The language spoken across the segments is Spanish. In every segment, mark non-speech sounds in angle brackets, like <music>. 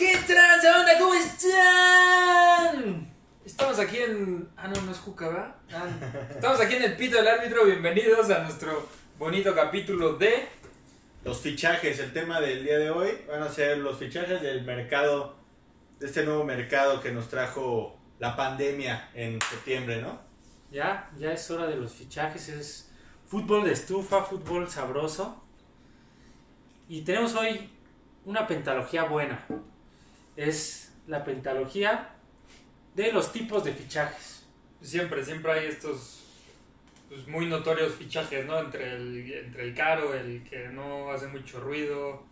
¿Qué tranza, onda? ¿Cómo están? Estamos aquí en. Ah, no, no es Juca, ¿verdad? Ah, Estamos aquí en el pito del árbitro. Bienvenidos a nuestro bonito capítulo de. Los fichajes, el tema del día de hoy van a ser los fichajes del mercado, de este nuevo mercado que nos trajo la pandemia en septiembre, ¿no? Ya, ya es hora de los fichajes, es fútbol de estufa, fútbol sabroso. Y tenemos hoy una pentalogía buena. Es la pentalogía de los tipos de fichajes. Siempre, siempre hay estos pues, muy notorios fichajes, ¿no? Entre el, entre el caro, el que no hace mucho ruido.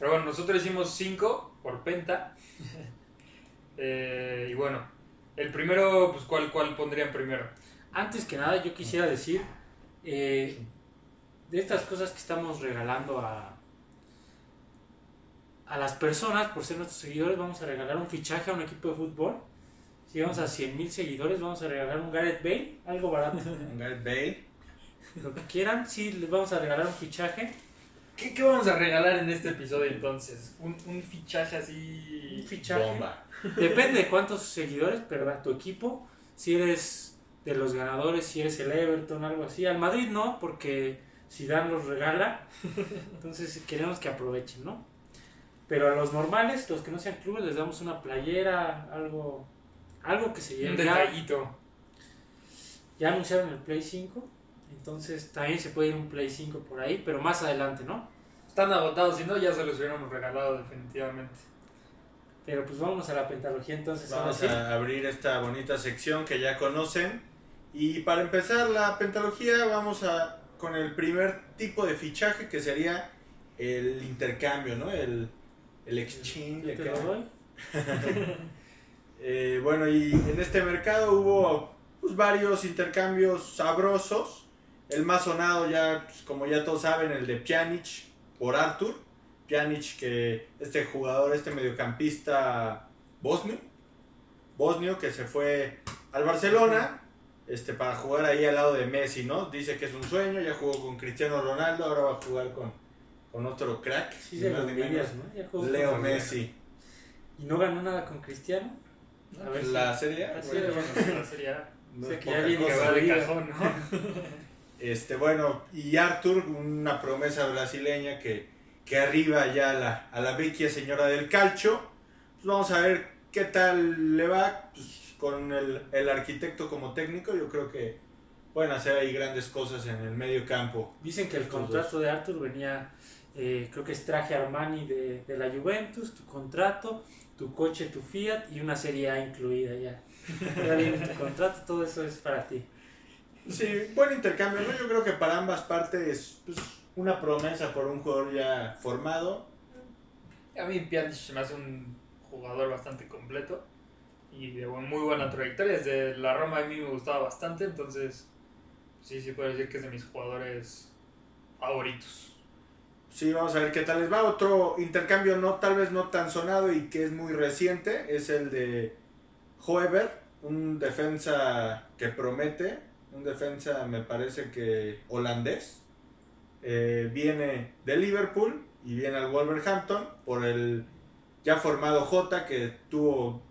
Pero bueno, nosotros hicimos cinco por penta. <laughs> Eh, y bueno, el primero, pues, ¿cuál, cuál pondrían primero? Antes que nada, yo quisiera decir eh, de estas cosas que estamos regalando a, a las personas por ser nuestros seguidores. Vamos a regalar un fichaje a un equipo de fútbol. Si vamos a 100 mil seguidores, vamos a regalar un Gareth Bale, algo barato. <laughs> Un Gareth Bale. Lo que quieran, sí, les vamos a regalar un fichaje. ¿Qué, qué vamos a regalar en este episodio entonces? Un, un fichaje Un así... fichaje. Bomba. Depende de cuántos seguidores, pero a tu equipo, si eres de los ganadores, si eres el Everton, algo así. Al Madrid no, porque Zidane los regala. <laughs> Entonces queremos que aprovechen, ¿no? Pero a los normales, los que no sean clubes, les damos una playera, algo, algo que se Un lleve. Ya, detallito. ya anunciaron el Play 5, entonces también se puede ir un Play 5 por ahí, pero más adelante, ¿no? Están agotados, si no ya se los hubiéramos regalado definitivamente. Pero pues vamos a la pentalogía entonces. ahora Vamos a abrir esta bonita sección que ya conocen. Y para empezar la pentalogía vamos a con el primer tipo de fichaje que sería el intercambio, ¿no? El, el exchange. Yo te acá. lo doy. <laughs> Eh, bueno, y en este mercado hubo pues, varios intercambios sabrosos. El más sonado ya, pues, como ya todos saben, el de Pjanic por Arthur. Pjanic, que este jugador, este mediocampista bosnio, bosnio que se fue al Barcelona este, para jugar ahí al lado de Messi, ¿no? Dice que es un sueño, ya jugó con Cristiano Ronaldo, ahora va a jugar con, con otro crack, Sí, ni más ni menos, ¿no? Ya jugó Leo Messi. Y no ganó nada con Cristiano. A ver si- La serie, A. Bueno, la serie A, <laughs> no que ya viene que va de cajón, ¿no? <laughs> Este, bueno, y Arthur, una promesa brasileña que, que arriba ya a la, a la vecchia señora del calcio. Pues vamos a ver qué tal le va pues, con el, el arquitecto como técnico. Yo creo que pueden hacer ahí grandes cosas en el medio campo. Dicen que el contrato de Arthur venía, eh, creo que es traje Armani de, de la Juventus, tu contrato, tu coche, tu Fiat y una serie A incluida ya. Ya viene tu contrato, todo eso es para ti. Sí, buen intercambio, ¿no? Yo creo que para ambas partes, pues, una promesa por un jugador ya formado. A mí Pjanic se me hace un jugador bastante completo y de muy buena trayectoria. Desde la Roma a mí me gustaba bastante, entonces sí, sí puedo decir que es de mis jugadores favoritos. Sí, vamos a ver qué tal les va. Otro intercambio no, tal vez no tan sonado y que es muy reciente, es el de Hoever, un defensa que promete, un defensa me parece que holandés. Eh, viene de Liverpool y viene al Wolverhampton por el ya formado Jota que tuvo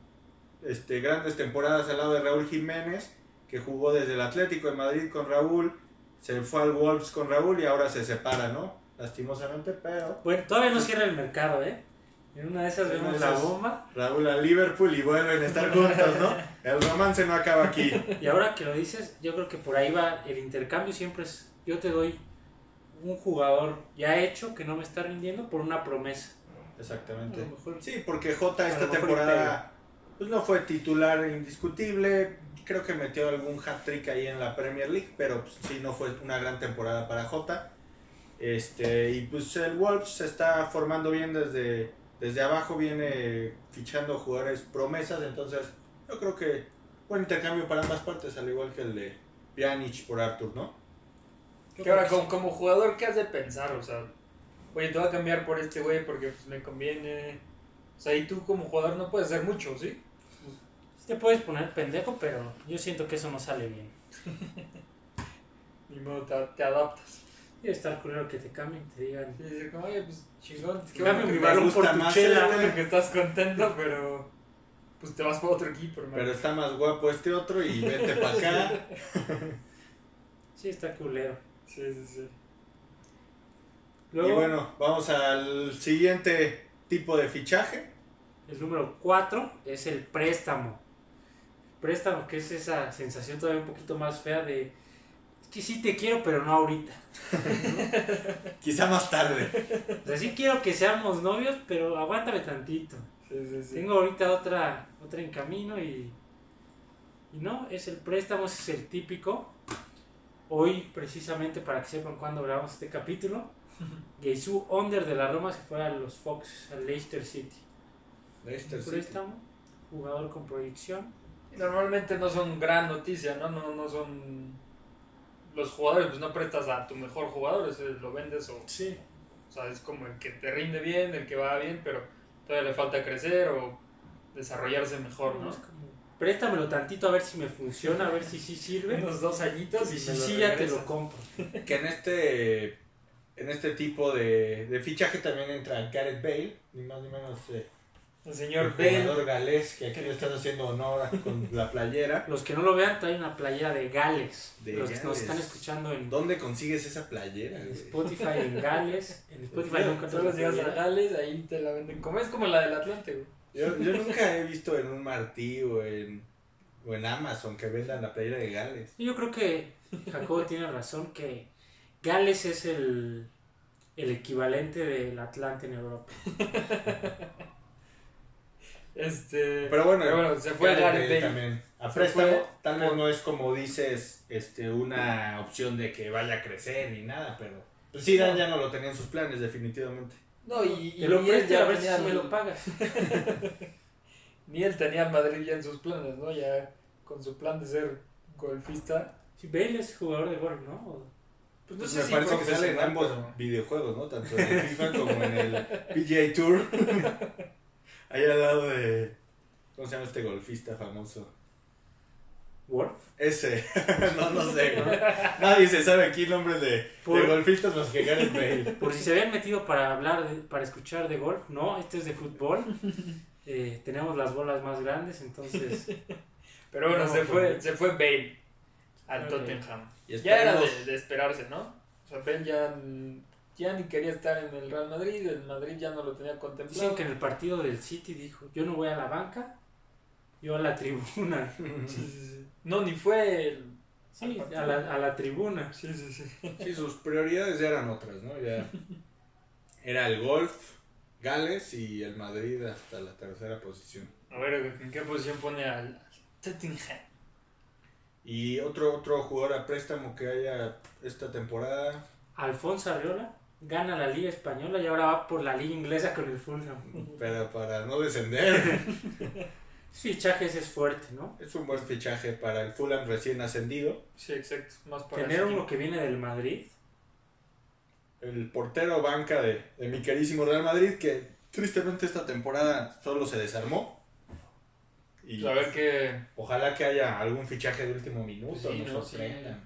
este, grandes temporadas al lado de Raúl Jiménez, que jugó desde el Atlético de Madrid con Raúl, se fue al Wolves con Raúl y ahora se separa, ¿no? Lastimosamente, pero Bueno, todavía no cierra el mercado, ¿eh? En una de esas En vemos la bomba. Raúl a Liverpool y vuelven a estar juntos, ¿no? El romance no acaba aquí. <laughs> Y ahora que lo dices, yo creo que por ahí va el intercambio. Siempre es, yo te doy un jugador ya hecho que no me está rindiendo por una promesa. Exactamente. mejor Sí, porque Jota A esta temporada pues no fue titular indiscutible. Creo que metió algún hat-trick ahí en la Premier League, pero pues, sí no fue una gran temporada para Jota. Este, y pues el Wolves se está formando bien desde, desde abajo, viene fichando jugadores promesas, entonces yo creo que buen intercambio para ambas partes, al igual que el de Pjanic por Arthur, ¿no? Que ahora como, como jugador, ¿qué has de pensar? O sea, oye, te voy a cambiar por este güey porque pues, me conviene. O sea, y tú como jugador no puedes hacer mucho, ¿sí? te puedes poner pendejo, pero yo siento que eso no sale bien. <laughs> Ni modo, te, te adaptas. Y estar culero que te cambien, te digan. Y decir como, oye, pues chingón, qué Cambio bueno mi que, me balón por tu chela. este. que estás contento, pero pues te vas por otro equipo, hermano. Pero está más guapo este otro y vete para acá. <laughs> Sí, está culero. Sí, sí, sí. Luego, Y bueno, vamos al siguiente tipo de fichaje. el número 4 es el préstamo. Préstamo, que es esa sensación todavía un poquito más fea de. Que sí te quiero, pero no ahorita. <laughs> Quizá más tarde. O sea, sí quiero que seamos novios, pero aguántame tantito. Sí, sí, sí. Tengo ahorita otra, otra en camino y, y no, es el préstamo, ese es el típico. Hoy, precisamente para que sepan cuándo grabamos este capítulo, <laughs> Jesús Onder de la Roma se fue a los Fox, al Leicester City. Leicester Un City. préstamo, jugador con proyección. Normalmente no son gran noticia, ¿no? No, no son... Los jugadores, pues no prestas a tu mejor jugador, ese lo vendes o... Sí. O sea, es como el que te rinde bien, el que va bien, pero todavía le falta crecer o desarrollarse mejor, ¿no? Es como, préstamelo tantito a ver si me funciona, a ver si sí sirve. Unos dos añitos y si sí, ya te lo compro. Que en este en este tipo de, de fichaje también entra Gareth Bale, ni más ni menos eh, El señor Bale. jugador galés que aquí le estás haciendo honor con la playera. <laughs> Los que no lo vean, trae una playera de Gales. De Los que nos Gales. están escuchando en, ¿Dónde consigues esa playera? en? Spotify en Gales. En Spotify Solo nunca solo llegas a Gales, ahí te la venden. Como es como la del Atlante, güey. Yo, yo nunca he visto en un Martí o en, o en Amazon que vendan la playera de Gales. Yo creo que Jacobo tiene razón que Gales es el, el equivalente del Atlante en Europa. <laughs> Este. Pero bueno, Pero bueno, se fue Gareth Bale. también. A préstamo, tal vez no es como dices este, una opción de que vaya a crecer ni nada, pero pues sí, Dan ya no lo tenía en sus planes, definitivamente. No, y, y lo ni él ya a ver si me lo <laughs> pagas. Ni él tenía al Madrid ya en sus planes, ¿no? Ya con su plan de ser golfista. Sí, Bale es jugador de golf, ¿no? Pues no Pues sé me si parece que sale en ambos videojuegos, ¿no? Tanto en el FIFA como en el PGA Tour. <laughs> Ahí al lado de. ¿Cómo se llama este golfista famoso? ¿Wolf? Ese. <laughs> no, no sé. ¿no? <laughs> Nadie se sabe aquí el nombre de, Por- de golfistas más que Gareth Bale. Por si se habían metido para hablar, de- para escuchar de golf, no, este es de fútbol. Eh, tenemos las bolas más grandes, entonces Pero bueno, No, se, pues, fue, se fue Bale al. Tottenham. Y Ya era de, de esperarse, ¿no? O sea, Bale ya, ya ni quería estar en el Real Madrid, el Madrid ya no lo tenía dicen contemplado. que en el partido del City dijo, yo no voy a la banca, yo a la tribuna. <laughs> Sí, <laughs> sí, sí. No, ni fue el... Sí, a la, a la tribuna. Sí, sí, sí. Sí, sus prioridades ya eran otras, ¿no? Ya <laughs> era el golf, Gales y el Madrid hasta la tercera posición. A ver, ¿en qué posición pone al al Tottenham? Y otro otro jugador a préstamo que haya esta temporada. Alfonso Arriola gana la Liga Española y ahora va por la Liga Inglesa con el Fulham. Pero para no descender, <laughs> Fichajes es fuerte, ¿no? es un buen fichaje para el Fulham recién ascendido. Sí, exacto. Más para Tener uno que viene del Madrid. El portero banca de, de mi querísimo Real Madrid, que tristemente esta temporada solo se desarmó. Y A ver qué... ojalá que haya algún fichaje de último minuto, Sí, nos ¿no? sorprendan.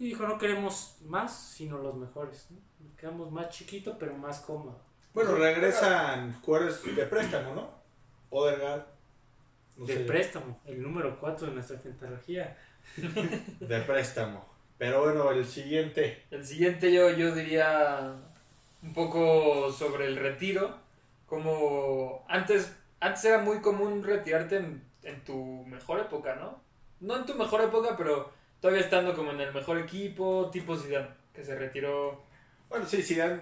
Y dijo, no queremos más, sino los mejores. ¿no? Nos Quedamos más chiquito, pero más cómodo. Bueno, regresan jugadores de préstamo, ¿no? Odegaard. no de sé, préstamo, el número 4 de nuestra pentalogía. de préstamo. Pero bueno, el siguiente. El siguiente yo, yo diría un poco sobre el retiro. Como antes, antes era muy común retirarte en, en tu mejor época, ¿no? No en tu mejor época, pero todavía estando como en el mejor equipo, tipo Zidane, que se retiró. Bueno, sí, Zidane.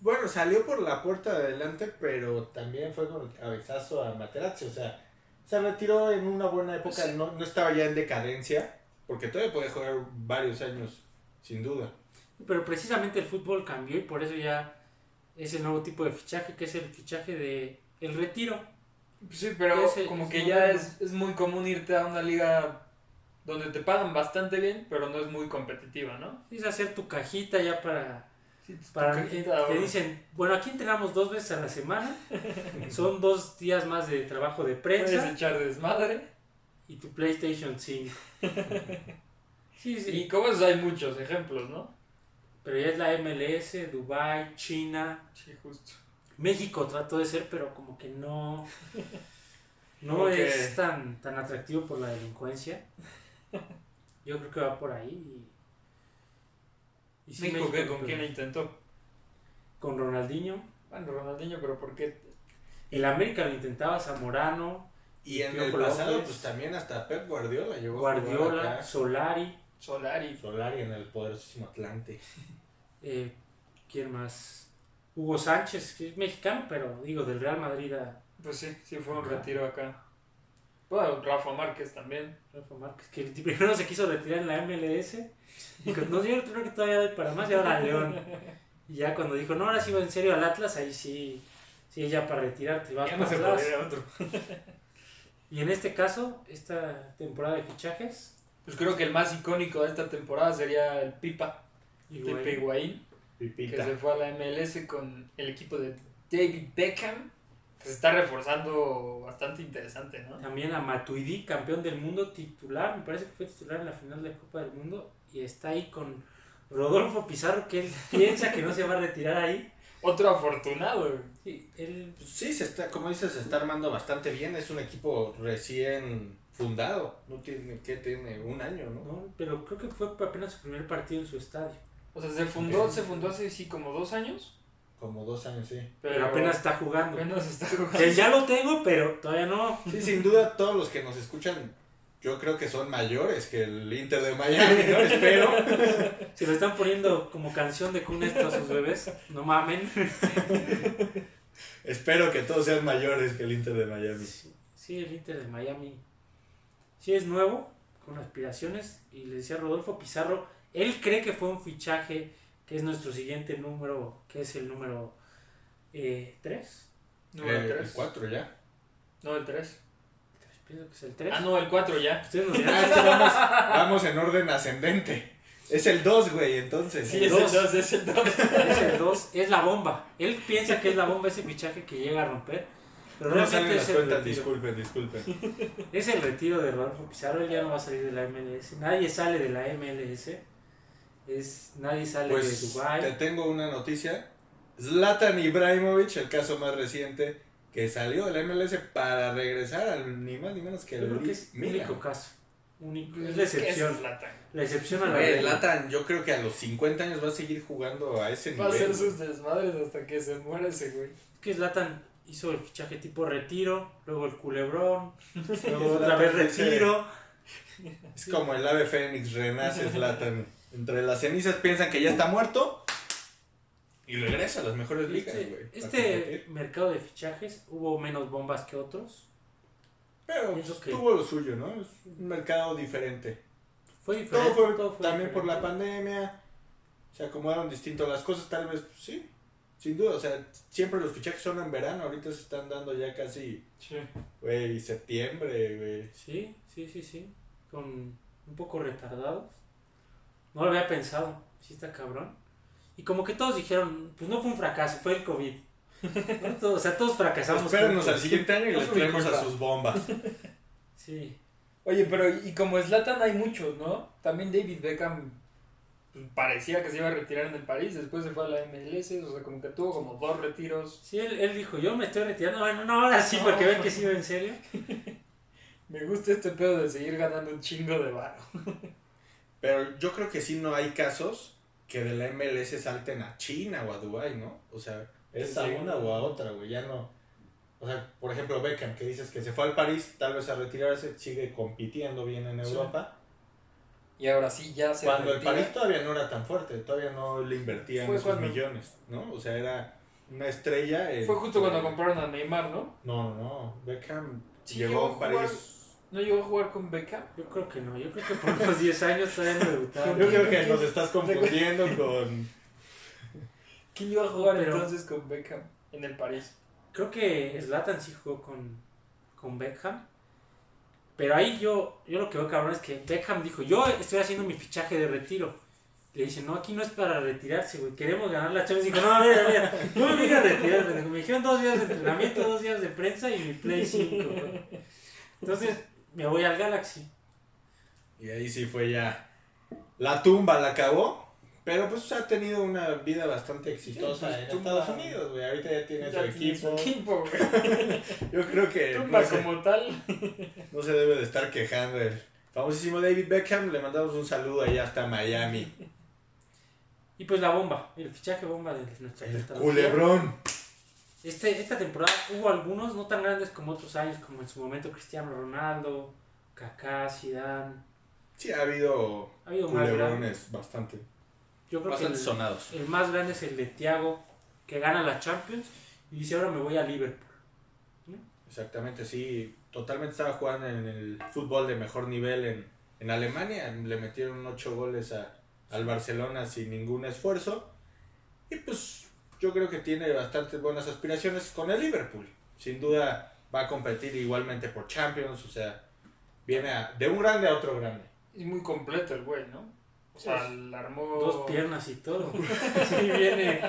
Bueno, salió por la puerta de adelante, pero también fue con el cabezazo a Materazzi. O sea, se retiró en una buena época. Sí. No, no estaba ya en decadencia, porque todavía podía jugar varios años, sin duda. Pero precisamente el fútbol cambió y por eso ya es el nuevo tipo de fichaje, que es el fichaje de el retiro. Sí, pero como es que ya es, es muy común irte a una liga donde te pagan bastante bien, pero no es muy competitiva, ¿no? Es hacer tu cajita ya para... Sí, para cajita de te ahorro. dicen, bueno, aquí entrenamos dos veces a la semana, <laughs> son dos días más de trabajo de Puedes prensa echar desmadre. y tu PlayStation 5. <laughs> Sí, sí. Y como esos hay muchos ejemplos, ¿no? Pero ya es la MLS, Dubai, China, Sí, justo. México trató de ser, pero como que no. <laughs> No que- es tan, tan atractivo por la delincuencia. Yo creo que va por ahí. Y, y ¿Con quién lo intentó? Con Ronaldinho. Bueno, Ronaldinho, pero ¿por qué? El América lo intentaba Zamorano, Y en el pasado, López. pues también hasta Pep Guardiola llegó Guardiola, acá. Solari. Solari. Solari en el poderosísimo Atlante. <laughs> eh, ¿Quién más? Hugo Sánchez, que es mexicano, pero digo, del Real Madrid a Pues sí, sí fue un retiro acá. Bueno, Rafa Márquez también. Rafa Márquez, que primero se quiso retirar en la MLS. Dijo, no, yo creo que todavía doy para más y ahora a León. Y ya cuando dijo, no, ahora sí va en serio al Atlas, ahí sí, sí, ya para retirarte, vas Ya para no se ir a otro. <laughs> Y en este caso, esta temporada de fichajes, Pues creo que el más icónico de esta temporada sería el Pipa. Higuaín. Pipa Higuaín, que se fue a la MLS con el equipo de David Beckham. Que se está reforzando bastante interesante, ¿no? también a Matuidi, campeón del mundo titular, me parece que fue titular en la final de Copa del Mundo, y está ahí con Rodolfo Pizarro, que él <laughs> piensa que no se va a retirar ahí. Otro afortunado. güey. Sí, él Pues sí, se está, como dices, se está armando bastante bien. Es un equipo recién fundado. No tiene, ¿qué tiene? Un año, ¿no? ¿no? Pero creo que fue apenas su primer partido en su estadio. O sea, se fundó, se fundó hace sí como dos años. Como dos años, sí. Pero, apenas está jugando. apenas está jugando. Que ya lo tengo, pero todavía no. Sí, sin duda, todos los que nos escuchan, yo creo que son mayores que el Inter de Miami, <laughs> ¿no? <laughs> Espero. Si lo están poniendo como canción de cuna esto a sus bebés, no mamen. Espero que todos sean mayores que el Inter de Miami. Sí, sí, el Inter de Miami. Sí es nuevo, con aspiraciones. Y le decía Rodolfo Pizarro, él cree que fue un fichaje, que es nuestro siguiente número, que es el número 3. No, el Eh, el 3. 4 ya. No, el 3. Pienso que es el 3. Ah, no, el 4 ya. Ustedes nos Ah, dirán, es vamos, vamos en orden ascendente. Es el 2, güey, entonces. Sí, es el dos. 2, es el 2. <laughs> es el 2, es la bomba. Él piensa que es la bomba ese fichaje que llega a romper. Pero No realmente es el, cuentas, retiro. disculpen, disculpen. es el retiro de Rodolfo Pizarro. Él ya no va a salir de la MLS. Nadie sale de la MLS. Es, nadie sale Pues de Dubai. te tengo una noticia. Zlatan Ibrahimovic, el caso más reciente, que salió del MLS para regresar al ni más ni menos que el único caso. Único. Es la ¿Qué excepción. es Zlatan? La excepción a la Güey, regla. Zlatan, yo creo que a los 50 años va a seguir jugando a ese Va a nivel. hacer sus desmadres hasta que se muera ese güey. Es que Zlatan hizo el fichaje tipo retiro, luego el culebrón, <laughs> luego otra vez retiro. Es como el ave fénix, renace Zlatan. Entre las cenizas piensan que ya está muerto y regresa a las mejores ligas, Este, güey. para este mercado de fichajes hubo menos bombas que otros. Pero pues, que- tuvo lo suyo, ¿no? Es un mercado diferente. Fue diferente. Todo fue todo fue también por la pandemia. Se acomodaron distinto las cosas, tal vez, pues, sí. Sin duda, o sea, siempre los fichajes son en verano. Ahorita se están dando ya casi, Sí. güey, septiembre, güey. Sí, sí, sí, sí. Con un poco retardados. No lo había pensado. Sí está cabrón. Y como que todos dijeron, pues no fue un fracaso, fue el COVID. <laughs> ¿No? Todos- o sea, todos fracasamos. Espérenos al siguiente año y les traemos a sus bombas. <laughs> Sí. Oye, pero y como Zlatan hay muchos, ¿no? También David Beckham pues, parecía que se iba a retirar en el París, después se fue a la MLS, o sea, como que tuvo como dos retiros. Sí, él, él dijo, yo me estoy retirando. Bueno, no, ahora sí, porque ven que va en serio. <laughs> Me gusta este pedo de seguir ganando un chingo de varo. Pero yo creo que sí no hay casos que de la MLS salten a China o a Dubai, ¿no? O sea, es a una o a otra, güey, ya no. O sea, por ejemplo, Beckham, que dices que se fue al París, tal vez a retirarse, sigue compitiendo bien en Sí. Europa. Y ahora sí, ya se Cuando el. París todavía no era tan fuerte, todavía no le invertían Fue esos cuando- millones, ¿no? O sea, era una estrella. Fue justo cuando compraron a Neymar, ¿no? No, no, no. Beckham Sí, llegó a París. ¿No llegó a jugar con Beckham? Yo creo que no, yo creo que por unos 10 años todavía no debutaba. Yo creo que nos estás confundiendo con. ¿Quién iba a jugar Pero- entonces con Beckham en el París? Creo que Zlatan sí jugó con, con Beckham. Pero ahí yo, yo lo que veo cabrón es que Beckham dijo, yo estoy haciendo mi fichaje de retiro. Le dicen, no, aquí no es para retirarse, güey, queremos ganar la Champions. Dijo, no, mira, mira, no me a retirar, me dijeron dos días de entrenamiento, dos días de prensa y mi Play 5. güey". Entonces, me voy al Galaxy. Y ahí sí fue ya. La tumba la acabó. Pero pues ha tenido una vida bastante exitosa Sí, pues, en Estados Unidos, güey. Ahorita ya tiene su Ya equipo. <laughs> Yo creo que Tumba no se, como tal. <laughs> no se debe de estar quejando el famosísimo David Beckham. Le mandamos un saludo allá hasta Miami. Y pues la bomba, el fichaje bomba de nuestra El culebrón. Este, esta temporada hubo algunos no tan grandes como otros años, como en su momento Cristiano Ronaldo, Kaká, Zidane. Sí, ha habido Ha habido más grandes. culebrones bastante, Yo creo bastante que el, sonados. el más grande es el de Thiago, que gana la Champions y dice ahora me voy a Liverpool. Exactamente, sí. Totalmente estaba jugando en el fútbol de mejor nivel en, en Alemania. Le metieron ocho goles a, al Barcelona sin ningún esfuerzo. Y pues yo creo que tiene bastantes buenas aspiraciones con el Liverpool. Sin duda va a competir igualmente por Champions. O sea, viene a- de un grande a otro grande. Es muy completo el güey, ¿no? O sea, la armó. Dos piernas y todo. <laughs> sí, viene,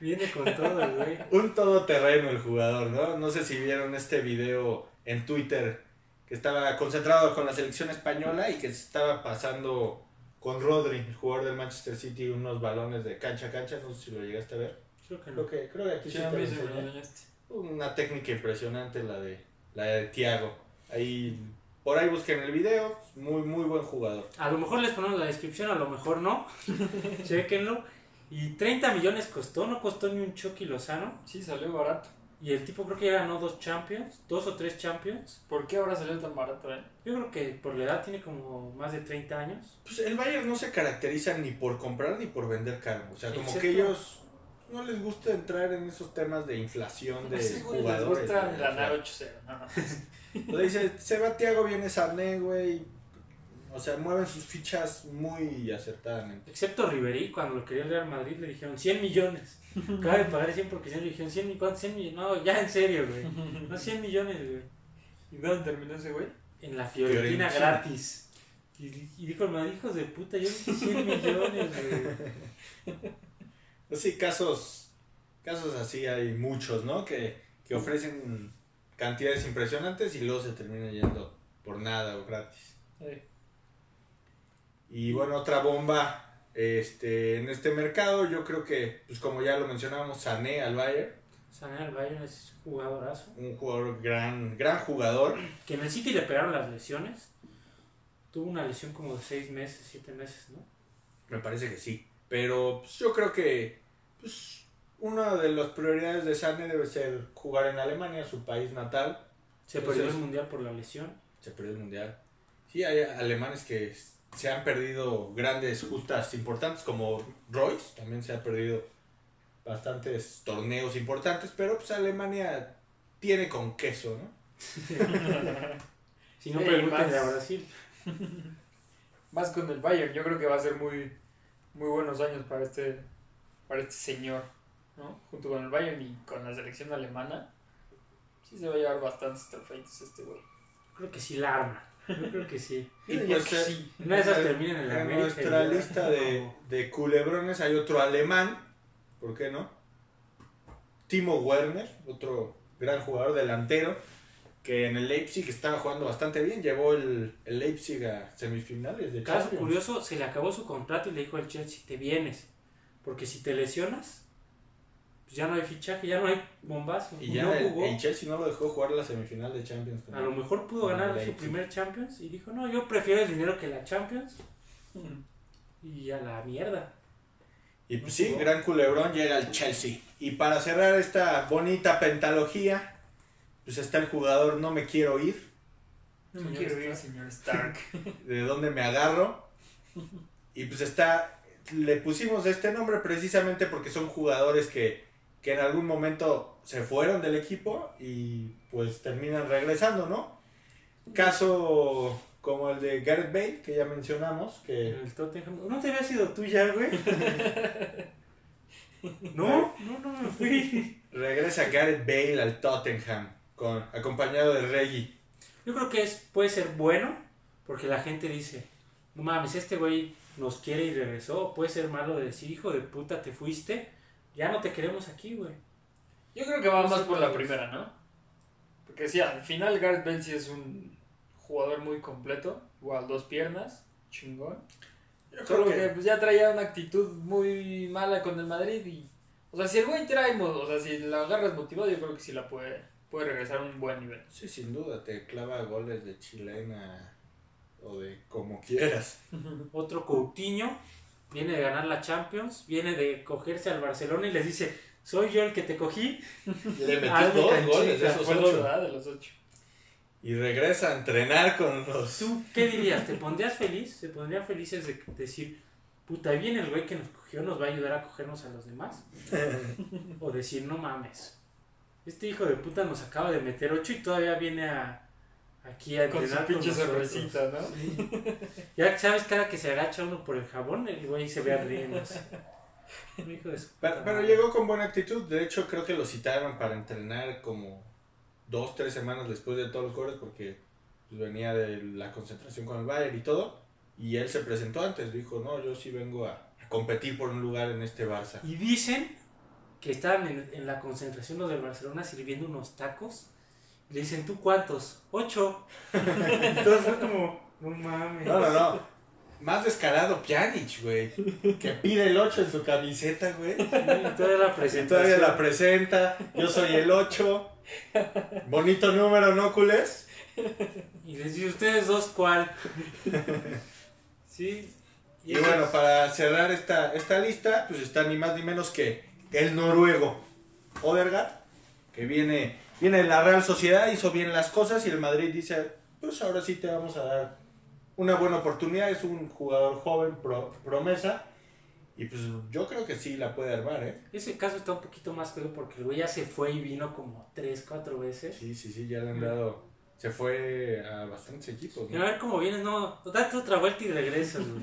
viene con todo el güey. Un todoterreno el jugador, ¿no? No sé si vieron este video en Twitter que estaba concentrado con la selección española y que se estaba pasando con Rodri, el jugador del Manchester City, unos balones de cancha a cancha. No sé si lo llegaste a ver. Creo que no. Creo que, creo que aquí Sí, sí a te lo mí se me. Una técnica impresionante la de la de Thiago. Ahí, por ahí busquen el video. Muy, muy buen jugador. A lo mejor les ponemos la descripción, a lo mejor no. <laughs> Chequenlo. Y 30 millones costó, no costó ni un Chucky Lozano. Sí, salió barato. Y el tipo creo que ya ganó dos Champions, dos o tres Champions. ¿Por qué ahora salió tan barato, eh? Yo creo que por la edad tiene como más de 30 años. Pues el Bayern no se caracteriza ni por comprar ni por vender caro. O sea, como Excepto- que ellos no les gusta entrar en esos temas de inflación de Sí, güey, les jugadores. gusta güey, o ganar sea, 8-0. nada más. o sea, dice, se va Thiago, viene Sané, güey. O sea, mueven sus fichas muy acertadamente. Excepto Ribery, cuando lo quería el Real Madrid le dijeron 100 millones. <laughs> Acaba de pagar 100 porque 100 le dijeron 100 millones. ¿Cuántos 100 millones? No, ya en serio, güey. No 100 millones, güey. ¿Y dónde terminó ese güey? En la Fiorentina, Fiorentina. gratis. Y, y dijo el Madrid, hijos de puta, yo dije 100 millones, güey. <laughs> Pues sí, casos, casos así hay muchos, ¿no? Que, que ofrecen cantidades impresionantes y luego se terminan yendo por nada o gratis. Y bueno, otra bomba este, en este mercado, yo creo que, pues como ya lo mencionábamos, Sané al Bayern, Sané al Bayern es jugadorazo. un jugador gran, gran jugador. Que en el City le pegaron las lesiones. Tuvo una lesión como de 6 meses, 7 meses, ¿no? Me parece que sí. Pero pues, yo creo que pues, una de las prioridades de Sané debe ser jugar en Alemania, su país natal. Se Entonces- perdió el mundial por la lesión. Se perdió el mundial. Sí, hay alemanes que se han perdido grandes justas importantes, como Royce, también se ha perdido bastantes torneos importantes, pero pues Alemania tiene con queso, ¿no? <laughs> Si no, Sí, pregúntenle a Brasil. <laughs> Más con el Bayern, yo creo que va a ser muy, muy buenos años para este, para este señor, ¿no? Junto con el Bayern y con la selección alemana. Sí se va a llevar bastantes trofeitos este güey. Creo que sí la arma. Yo creo que sí. <laughs> Y pues, que eh, sí. Una de esas termina en el En América. nuestra lista de, de culebrones hay otro alemán, ¿por qué no? Timo Werner, otro gran jugador delantero, que en el Leipzig estaba jugando bastante bien, llevó el, el Leipzig a semifinales de Caso Champions. curioso, se le acabó su contrato y le dijo al Chelsea, te vienes. Porque si te lesionas, pues ya no hay fichaje, ya no hay bombazo. Y ya no el, jugó. el Chelsea no lo dejó jugar la semifinal de Champions. A lo mejor pudo ganar su primer Champions y dijo, no, yo prefiero el dinero que la Champions Mm. y a la mierda. Y pues No sí, jugó. gran culebrón llega al Chelsea. Y para cerrar esta bonita pentalogía, pues está el jugador No me quiero ir, No me quiero ir, señor <laughs> Stark. de dónde me agarro. Y pues está, le pusimos este nombre precisamente porque son jugadores que, que en algún momento se fueron del equipo y pues terminan regresando, ¿no? Caso como el de Gareth Bale, que ya mencionamos, que... El <laughs> Tottenham. ¿No te había sido tú ya, güey? <laughs> no, no, no me fui. Regresa Gareth Bale al Tottenham, con, acompañado de Reggie. Yo creo que es, puede ser bueno, porque la gente dice, no mames, este güey nos quiere y regresó. Puede ser malo de decir, hijo de puta, te fuiste, ya no te queremos aquí, güey. Yo creo que va No más por la primera, ¿no? Porque sí, al final Gareth Bale sí es un jugador muy completo. Igual dos piernas, chingón. Yo Solo creo que que pues, ya traía una actitud muy mala con el Madrid y... O sea, si el güey trae, o sea, si la agarras motivado, yo creo que sí la puede, puede regresar a un buen nivel. sí, sin duda, te clava goles de chilena o de como quieras. <laughs> Otro Coutinho viene de ganar la Champions, viene de cogerse al Barcelona y les dice, soy yo el que te cogí. Le metí <laughs> dos canchita, goles de esos ocho. dos, ¿verdad? De los ocho. Y regresa a entrenar con los... ¿Tú qué dirías? ¿Te pondrías feliz? ¿Te pondrían felices de decir, puta, ahí viene el güey que nos cogió, nos va a ayudar a cogernos a los demás? <laughs> o decir, no mames, este hijo de puta nos acaba de meter ocho y todavía viene a, aquí a Con su entrenar pinche nosotros". sorpresita, ¿no? Sí. Ya sabes, cada que se agacha uno por el jabón, el güey se ve hijo de su Pero, puta pero llegó con buena actitud. De hecho, creo que lo citaron para entrenar como dos, tres semanas después de todos los goles porque pues, venía de la concentración con el Bayern y todo. Y él se presentó antes. Dijo, no, yo sí vengo a, a competir por un lugar en este Barça. Y dicen que estaban en, en la concentración los del Barcelona sirviendo unos tacos. Y le dicen, ¿tú cuántos? Ocho. <laughs> Entonces fue como, no mames. No, no, no. Más descarado Pjanic, güey. Que pide el 8 en su camiseta, güey. Y todavía la Y presentación. todavía la presenta. Yo soy el 8. Bonito número, ¿no, culés? Y les dice, ¿ustedes dos cuál? sí. Y eso bueno, para cerrar esta, esta lista, pues está ni más ni menos que el noruego Odegaard, que viene, viene de la Real Sociedad, hizo bien las cosas y el Madrid dice, pues ahora sí te vamos a dar una buena oportunidad, es un jugador joven, pro- promesa, y pues yo creo que sí la puede armar, ¿eh? Ese caso está un poquito más feo porque el güey ya se fue y vino como tres, cuatro veces. Sí, sí, sí, ya le han dado, se fue a bastantes equipos, a ver cómo vienes, no, date otra vuelta y regresas, güey.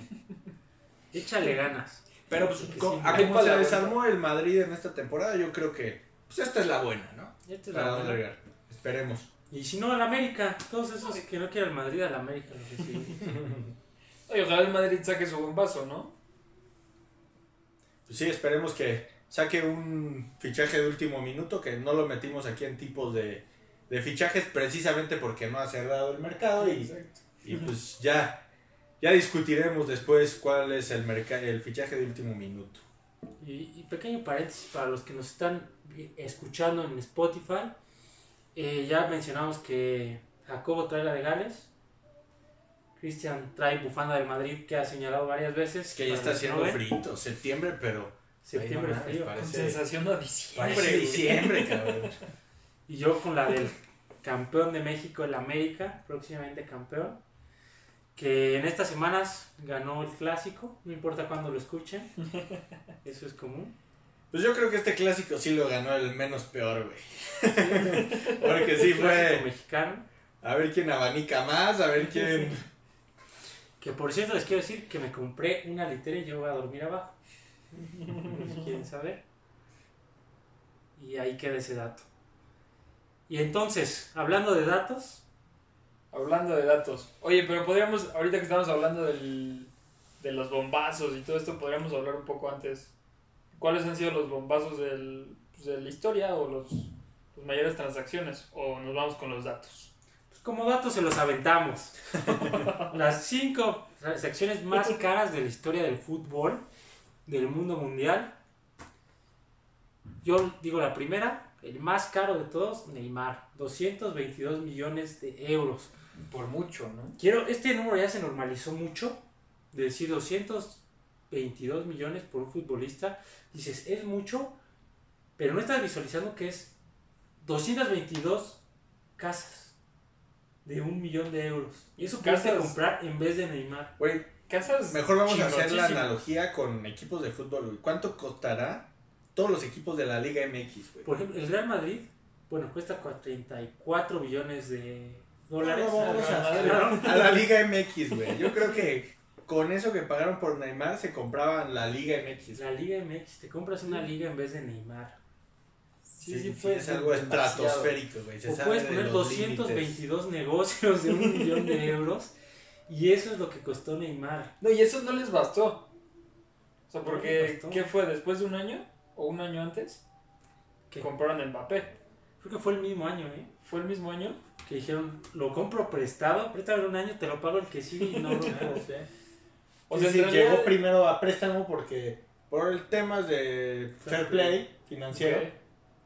<laughs> Échale ganas. Pero pues, sí, a cómo se la desarmó el Madrid en esta temporada, yo creo que pues esta es la buena, ¿no? Esta es la Para buena. Odegaard, esperemos. Y si no, al América. Todos esos que no quieren al Madrid, al América. Lo que sí. <laughs> Oye, ojalá el Madrid saque su buen paso, ¿no? Pues sí, esperemos que saque un fichaje de último minuto, que no lo metimos aquí en tipos de, de fichajes precisamente porque no ha cerrado el mercado y, y pues ya, ya discutiremos después cuál es el, el fichaje de último minuto. Y, y pequeño paréntesis para los que nos están escuchando en Spotify. eh, ya mencionamos que Jacobo trae la de Gales. Cristian trae bufanda del Madrid que ha señalado varias veces. Es que ya está no haciendo frito, septiembre, pero Septiembre no frío. parece- Con sensación a diciembre. parece diciembre, cabrón. <laughs> Y yo con la del campeón de México, el América, próximamente campeón. Que en estas semanas ganó el clásico, no importa cuándo lo escuchen. <laughs> Eso es común. Pues yo creo que este clásico sí lo ganó el menos peor, güey. <laughs> Porque sí fue mexicano. a ver quién abanica más, a ver <laughs> quién... Que por cierto les quiero decir que me compré una litera y yo voy a dormir abajo. si quieren saber. Y ahí queda ese dato. Y entonces, hablando de datos, Hablando de datos. Oye, pero podríamos, ahorita que estamos hablando del, de los bombazos y todo esto, podríamos hablar un poco antes. ¿Cuáles han sido los bombazos del, pues, de la historia o los, los mayores transacciones? ¿O nos vamos con los datos? pues como datos se los aventamos. <laughs> Las cinco transacciones más caras de la historia del fútbol, del mundo mundial. Yo digo la primera, el más caro de todos, Neymar. 222 millones de euros. Por mucho, ¿no? Quiero, este número ya se normalizó mucho, de decir 222 millones por un futbolista. Dices, es mucho, pero no estás visualizando que es 222 casas de un millón de euros. Y eso puedes comprar en vez de Neymar. Güey, Casas Mejor vamos a hacer la analogía con equipos de fútbol, güey. ¿Cuánto costará todos los equipos de la Liga MX, güey? Por ejemplo, el Real Madrid, bueno, cuesta cua- 34 millones de dólares. No, vamos a- a, a la Liga MX, güey. Yo creo que con eso que pagaron por Neymar se compraban la Liga MX. La Liga MX, te compras una liga en vez de Neymar. Sí, sí, fue es algo estratosférico, güey. Se O puedes de poner los límites. 222 negocios de un <laughs> millón de euros y eso es lo que costó Neymar. No, y eso no les bastó. O sea, porque. ¿qué fue? ¿Después de un año? ¿O un año antes? ¿Qué? Compraron el Mbappé. Creo que fue el mismo año, ¿eh? ¿Fue el mismo año? Que dijeron, lo compro prestado, préstame un año, te lo pago el que sí y no <laughs> lo puedo. O sea, sí, realidad- llegó primero a préstamo porque por el tema de fair play financiero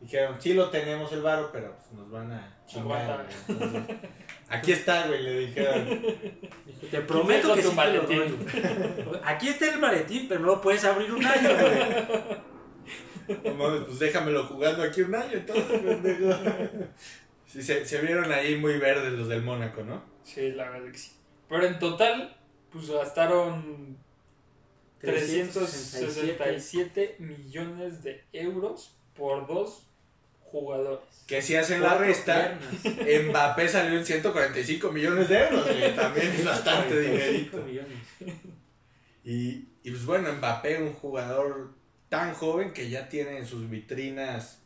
dijeron, sí lo tenemos el varo, pero pues, nos van a chingar. Aguanta. güey". Entonces, Aquí está, güey, le dijeron. Te prometo que sí te lo maletín. doy. <laughs> Aquí está el maletín, pero no lo puedes abrir un año, güey. <laughs> No mames, pues déjamelo jugando aquí un año, entonces, pendejo. Sí, se, se vieron ahí muy verdes los del Mónaco, ¿no? Sí, la verdad que sí. Pero en total, pues gastaron 367 millones de euros por dos jugadores. Que si hacen la resta, piernas. Mbappé salió en 145 millones de euros, güey. También es bastante 45 dinerito. Y, y pues bueno, Mbappé, un jugador tan joven que ya tiene en sus vitrinas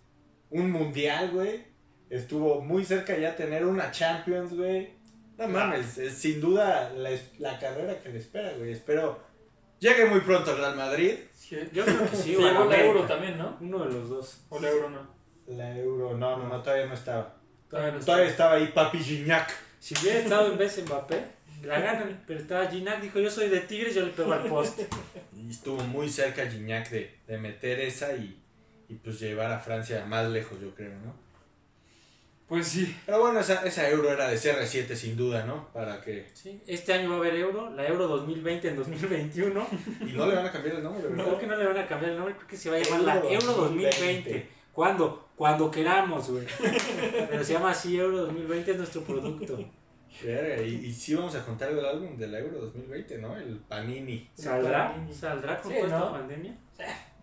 un mundial, güey. Estuvo muy cerca ya de tener una Champions, güey. No mames, es sin duda la, la carrera que le espera, güey. Espero llegue muy pronto al Real Madrid. Sí, Yo creo que sí, <laughs> Sí, o al llegó la euro también, ¿no? Uno de los dos. O la euro no. La Euro, no, no, no, todavía no estaba. Todavía no. Todavía estaba ahí Papi Gignac. Si hubiera estado en vez de Mbappé, la ganan. Pero estaba Ginac, dijo: Yo soy de Tigres, yo le pego al poste. Y estuvo muy cerca Gignac de, de meter esa y, y pues llevar a Francia más lejos, yo creo, ¿no? Pues sí. Pero bueno, esa, esa euro era de CR7 sin duda, ¿no? Para que... Sí, Este año va a haber Euro, la Euro 2020 en 2021. Y no le van a cambiar el nombre, ¿verdad? Creo que no le van a cambiar el nombre, creo que se va a llamar la Euro Euro 2020. 2020. ¿Cuándo? Cuando queramos, güey. Pero se llama así Euro 2020, es nuestro producto. Verga, y, y sí vamos a contar el álbum de la Euro 2020, ¿no? El Panini. ¿Saldrá? ¿Saldrá con Sí, toda esta ¿no? pandemia?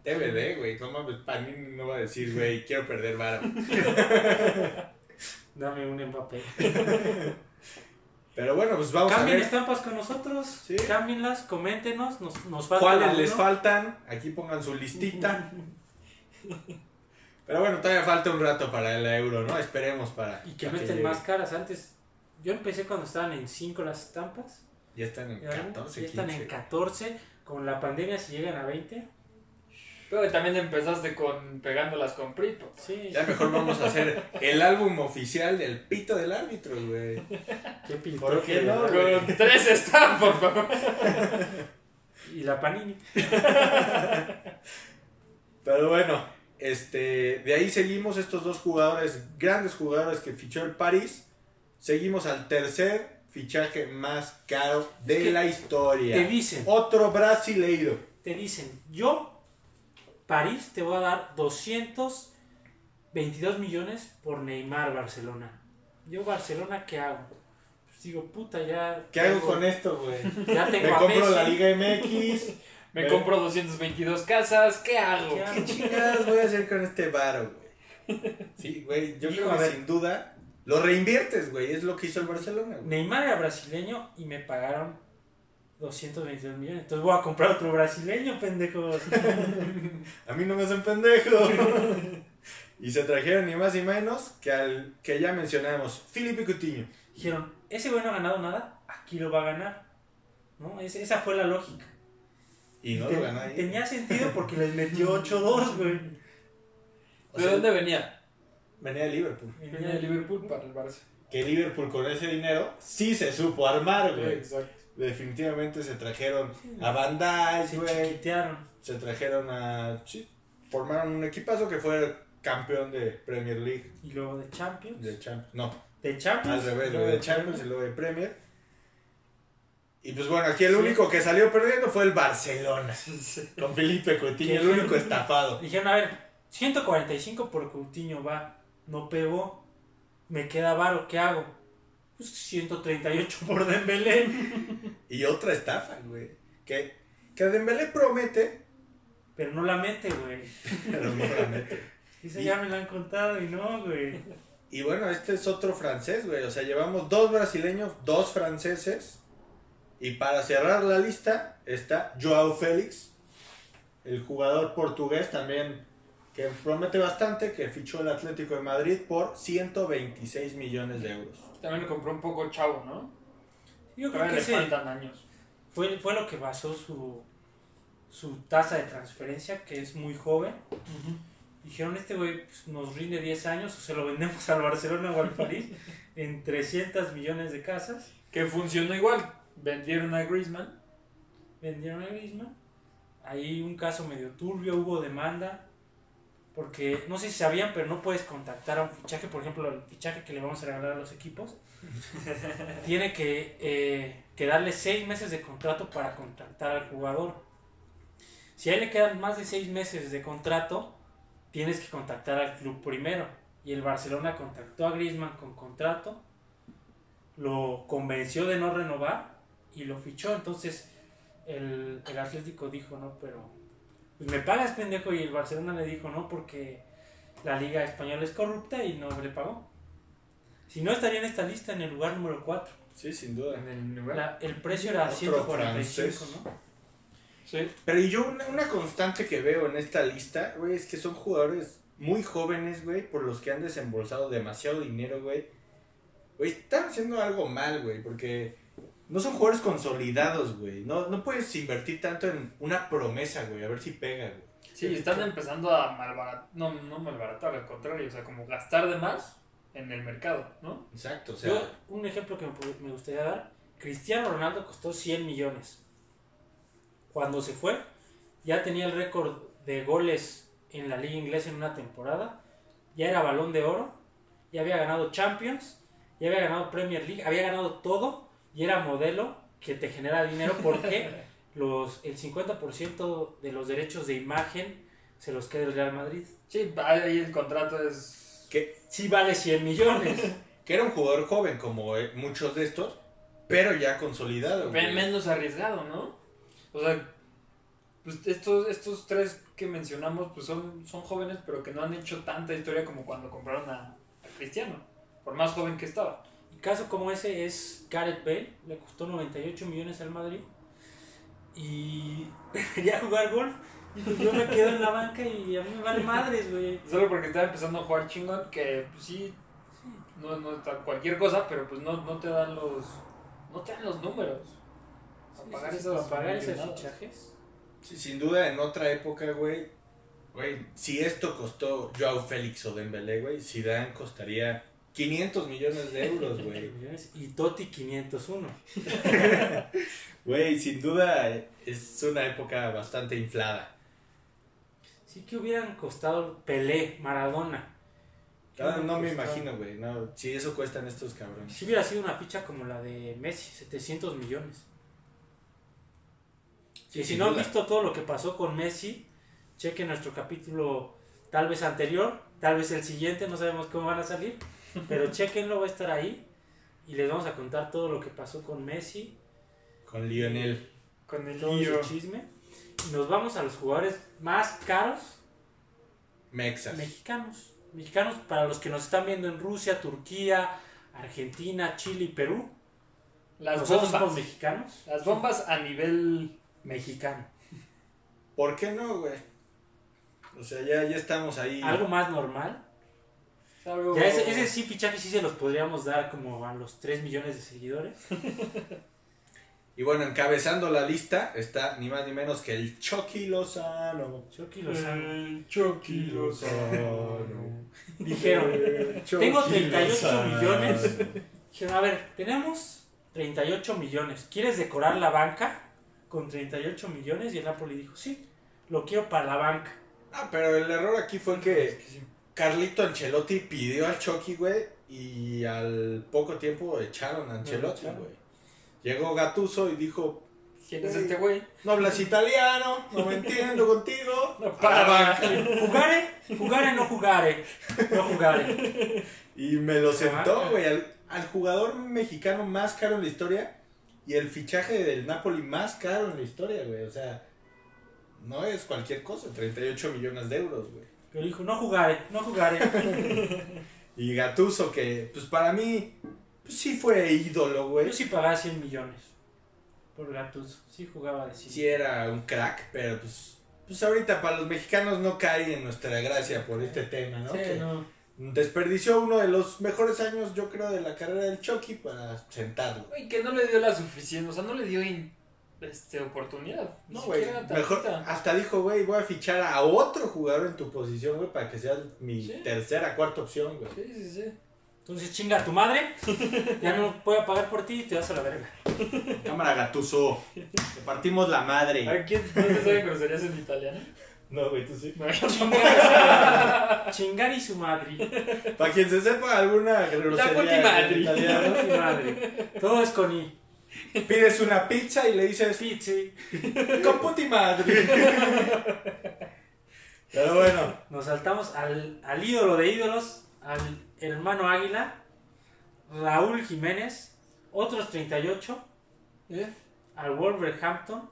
DVD, güey. No mames, Panini no va a decir, güey, quiero perder varo. <laughs> <laughs> Dame un Mbappé. <laughs> Pero bueno, pues vamos a ver estampas con nosotros, Sí. cámbienlas, coméntenos, nos, nos falta cuáles les faltan. Aquí pongan su listita. <laughs> Pero bueno, todavía falta un rato para la Euro, ¿no? Esperemos para... Y que para no estén más caras. Antes, yo empecé cuando estaban en 5 las estampas. Ya están en 14, ya están 15. en 14. Con la pandemia, si llegan a 20. Pero también empezaste con pegándolas con Prito. Sí, Ya mejor vamos a hacer el álbum oficial del pito del árbitro, güey. qué ¿Por no, güey? Con tres estampas, papá. Y la Panini. <laughs> Pero bueno, este, de ahí seguimos estos dos jugadores, grandes jugadores que fichó el París. Seguimos al tercer fichaje más caro de Es que la historia. Te dicen, Otro brasileiro. te dicen, yo, París, te voy a dar 222 millones por Neymar Barcelona. Yo, Barcelona, ¿qué hago? Pues digo, puta, ya. ¿Qué hago con esto, güey? Ya tengo Me a compro Messi. la Liga MX. <laughs> Me Pero- compro 222 casas. ¿Qué hago? ¿Qué chingadas voy a hacer con este varo, güey? Sí, güey, yo Hijo, creo que sin duda lo reinviertes, güey. Es lo que hizo el Barcelona, güey. Neymar era brasileño y me pagaron 222 millones. Entonces voy a comprar otro brasileño, pendejos. <laughs> <laughs> A mí no me hacen pendejo. <laughs> y se trajeron ni más ni menos que al que ya mencionamos, Felipe Coutinho. Dijeron, ese güey no ha ganado nada, aquí lo va a ganar. ¿No? Es- esa fue la lógica. Y no Te- lo ganó ahí. Tenía sentido porque les metió 8-2, güey. O ¿De sea, dónde venía? Venía de Liverpool. Venía de Liverpool para el Barça. Que Liverpool con ese dinero sí se supo armar, güey. Exacto. Definitivamente se trajeron a Dijk, Se chiquitearon. Se trajeron a... Sí, formaron un equipazo que fue campeón de Premier League. Y luego de Champions. De Champions. No, De Champions. al revés, luego de Champions y luego de Premier. Y pues bueno, aquí el único que salió perdiendo fue el Barcelona. Con Felipe Coutinho, el único estafado. Dijeron, a ver, 145 por Coutinho va, no pegó, me queda varo, ¿qué hago? Pues 138 por Dembélé. Y otra estafa, güey. Que, que Dembélé promete, Pero no la mete, güey. pero no la mete. <laughs> Y- ya me la han contado y no, güey. Y bueno, este es otro francés, güey. O sea, llevamos dos brasileños, dos franceses. Y para cerrar la lista está Joao Félix, el jugador portugués también que promete bastante, que fichó el Atlético de Madrid por 126 millones de euros. También lo compró un poco chavo, ¿no? Yo creo Todavía que le faltan años. fue, fue lo que basó su, su tasa de transferencia, que es muy joven. Dijeron, este güey pues, nos rinde 10 años, o se lo vendemos al Barcelona o al París <laughs> en 300 millones de casas. Que funcionó igual. Vendieron a Griezmann vendieron a Griezmann. Ahí un caso medio turbio, hubo demanda. Porque no sé si sabían, pero no puedes contactar a un fichaje. Por ejemplo, el fichaje que le vamos a regalar a los equipos <laughs> tiene que, eh, que darle seis meses de contrato para contactar al jugador. Si a él le quedan más de seis meses de contrato, tienes que contactar al club primero. Y el Barcelona contactó a Griezmann con contrato, lo convenció de no renovar y lo fichó. Entonces el, el Atlético dijo, no, pero pues me pagas pendejo. Y el Barcelona le dijo, no, porque la liga española es corrupta y no le pagó. Si no, estaría en esta lista en el lugar número 4. Sí, sin duda. En el lugar. La- el precio era Otro 145, francés. ¿no? Sí. Pero y yo una, una constante que veo en esta lista, güey, es que son jugadores muy jóvenes, güey, por los que han desembolsado demasiado dinero, güey. Güey, están haciendo algo mal, güey, porque no son jugadores consolidados, güey. No, no puedes invertir tanto en una promesa, güey, a ver si pega, güey. Sí, están empezando a malbaratar, no, no malbaratar, al contrario, o sea, como gastar de más en el mercado, ¿no? Exacto, o sea, Yo, un ejemplo que me gustaría dar, Cristiano Ronaldo costó 100 millones. Cuando se fue, ya tenía el récord de goles en la liga inglesa en una temporada, ya era balón de oro, ya había ganado Champions, ya había ganado Premier League, había ganado todo y era modelo que te genera dinero porque <laughs> los, el 50% de los derechos de imagen se los queda el Real Madrid. Sí, ahí el contrato es... que, Sí vale 100 millones. <laughs> que era un jugador joven como eh, muchos de estos, pero ya consolidado, menos arriesgado, ¿no? O sea, pues estos, estos tres que mencionamos pues son, son jóvenes pero que no han hecho tanta historia como cuando compraron a, a Cristiano, por más joven que estaba. Caso como ese es Gareth Bale, le costó 98 millones al Madrid y <laughs> quería jugar golf. Yo me quedo en la banca y a mí me vale madres, güey. Solo porque estaba empezando a jugar chingón, que pues, sí, no, no está cualquier cosa, pero pues no, no te dan los no te dan los números. Para pagar esos, Para pagar esos fichajes. Sí, sin duda, en otra época, güey, güey, si esto costó Joao Félix o Dembélé, güey, Zidane costaría 500 millones de euros, <laughs> güey. Y Totti 501. Güey, sin duda es una época bastante inflada. Sí que hubieran costado Pelé, Maradona. ¿Qué Ah, no me imagino, güey, no, si eso cuestan estos cabrones. Si hubiera sido una ficha como la de Messi, 700 millones. Sí, Y si no han duda. visto todo lo que pasó con Messi, chequen nuestro capítulo tal vez anterior, tal vez el siguiente, no sabemos cómo van a salir, pero chequenlo, va a estar ahí y les vamos a contar todo lo que pasó con Messi, Con Lionel. Con el todo lío. ese chisme. Y nos vamos a los jugadores más caros Mexas. mexicanos. Mexicanos para los que nos están viendo en Rusia, Turquía, Argentina, Chile y Perú. Las Nosotros somos bombas. mexicanos. Las bombas a nivel Mexicano. ¿Por qué no, güey? O sea, ya, ya estamos ahí. Algo más normal. Ya ese, ese sí fichaje sí se los podríamos dar como a los 3 millones de seguidores. <laughs> Y bueno, encabezando la lista está ni más ni menos que el Chucky Lozano. Chucky Lozano. El Chucky Lozano. Dijeron, Chucky tengo 38 Lozano. millones. Dijeron, a ver, tenemos 38 millones. ¿Quieres decorar la banca con 38 millones? Y el Napoli dijo, sí, lo quiero para la banca. Ah, pero el error aquí fue que Carlito Ancelotti pidió al Chucky, güey, y al poco tiempo echaron a Ancelotti, güey. Llegó Gatuso y dijo, ¿Quién es este güey? no hablas italiano, no me entiendo contigo. <laughs> No, para. banca. ¿Jugare? ¿Jugare? No jugare. No jugare. Y me lo sentó, güey, al, al jugador mexicano más caro en la historia y el fichaje del Napoli más caro en la historia, güey. O sea, no es cualquier cosa, 38 millones de euros, güey. Pero dijo, no jugare, no jugare. <laughs> Y Gatuso, que pues para mí, pues sí fue ídolo, güey. Yo sí pagaba 100 millones por Gattuso. Sí jugaba de Sí 100. era un crack, pero pues, pues ahorita para los mexicanos no cae en nuestra gracia por este tema, ¿no? Sí, Que no. Desperdició uno de los mejores años, yo creo, de la carrera del Chucky para sentarlo. Y que no le dio la suficiente, o sea, no le dio in- este, oportunidad. Ni No, güey. Mejor, hasta dijo, güey, voy a fichar a otro jugador en tu posición, güey, para que seas mi Sí. tercera, cuarta opción, güey. Sí, sí, sí. Entonces chinga a tu madre, <laughs> ya no puede pagar por ti y te vas a la verga. <laughs> Cámara Gatuso. Te partimos la madre. ¿A quién no se sabe groserías en italiano? No, güey, tú sí. Chingar, chingar y su madre. Para quien se sepa alguna puti grosería madre. en italiano, madre. Todo es con I. pides una pizza y le dices Pizzi. <laughs> con puti madre. Pero bueno, Nos saltamos al, al ídolo de ídolos, al hermano Águila, Raúl Jiménez, otros 38, ¿Eh? al Wolverhampton,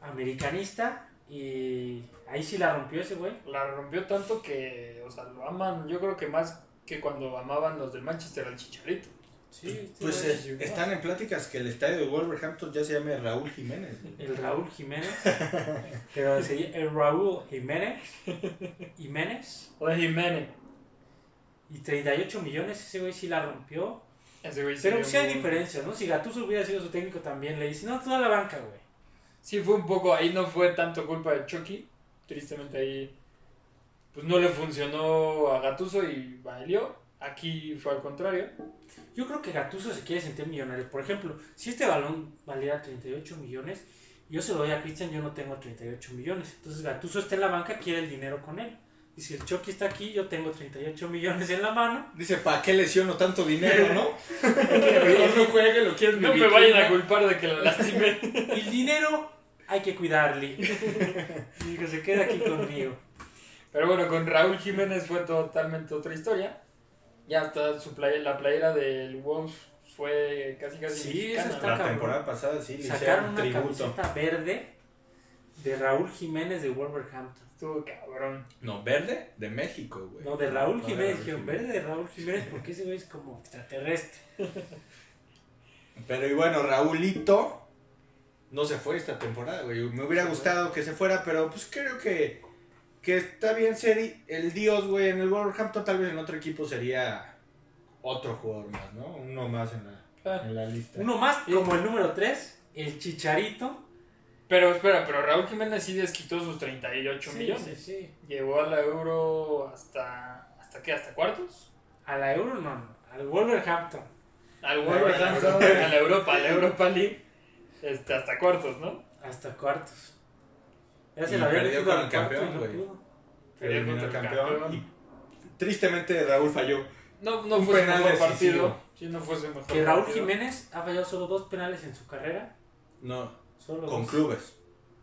americanista, y ahí sí la rompió ese güey. La rompió tanto que, o sea, lo aman, yo creo que más que cuando amaban los del Manchester al Chicharito. Sí, pues güey eh, están en pláticas que el estadio de Wolverhampton ya se llame Raúl Jiménez. El Raúl Jiménez, <laughs> pero sería el Raúl Jiménez, Jiménez, O de Jiménez. y 38 millones, ese güey sí la rompió. Ese güey Pero sí hay muy- diferencias, ¿no? Si Gattuso hubiera sido su técnico también, le dice, no, toda la banca, güey. Sí, fue un poco, ahí no fue tanto culpa de Chucky. Tristemente ahí, pues no le funcionó a Gatuso y valió. Aquí fue al contrario. Yo creo que Gattuso se quiere sentir millonario. Por ejemplo, si este balón valiera 38 millones, yo se lo doy a Cristian, yo no tengo 38 millones. Entonces Gattuso está en la banca, quiere el dinero con él. Y si el Chucky está aquí, yo tengo 38 millones en la mano. Dice, ¿para qué lesiono tanto dinero, no? <laughs> Mejor no juegue, lo quieres No me vayan a culpar de que lo lastimé. Y <laughs> el dinero hay que cuidarle. <laughs> Y que se quede aquí conmigo. Pero bueno, con Raúl Jiménez fue totalmente otra historia. Ya hasta su playa, la playera del Wolves fue casi casi Sí, esa mexicana, está ¿no? La temporada pasada sí le Sacaron hicieron una tributo. camiseta verde de Raúl Jiménez de Wolverhampton. Estuvo cabrón. No, verde de México, güey. No, de Raúl No, Jiménez. Raúl Dijeron, Jiménez. verde de Raúl Jiménez porque ese güey es como extraterrestre. Pero y bueno, Raulito no se fue esta temporada, güey. Me hubiera gustado que se fuera, pero pues creo que, que está bien ser el dios, güey. En el Wolverhampton tal vez en otro equipo sería otro jugador más, ¿no? Uno más en la, Ah, en la lista. Uno más, como el número 3, el Chicharito. Pero espera, pero Raúl Jiménez sí desquitó sus 38 Sí, millones. sí, sí. Llegó a la Euro hasta. ¿Hasta qué? ¿Hasta cuartos? A la Euro no, no, al Wolverhampton. Al Wolverhampton, <laughs> a la Europa, a la Europa League. Este, hasta cuartos, ¿no? Hasta cuartos. Ya Y se la había perdió con al el campeón, güey. Perdió contra el campeón. campeón. Y tristemente Raúl falló. No, no Un fue su penal mejor decisivo. partido. Sí, no fue su mejor Que Raúl partido. Jiménez ha fallado solo dos penales en su carrera. No, Solo con dos. clubes.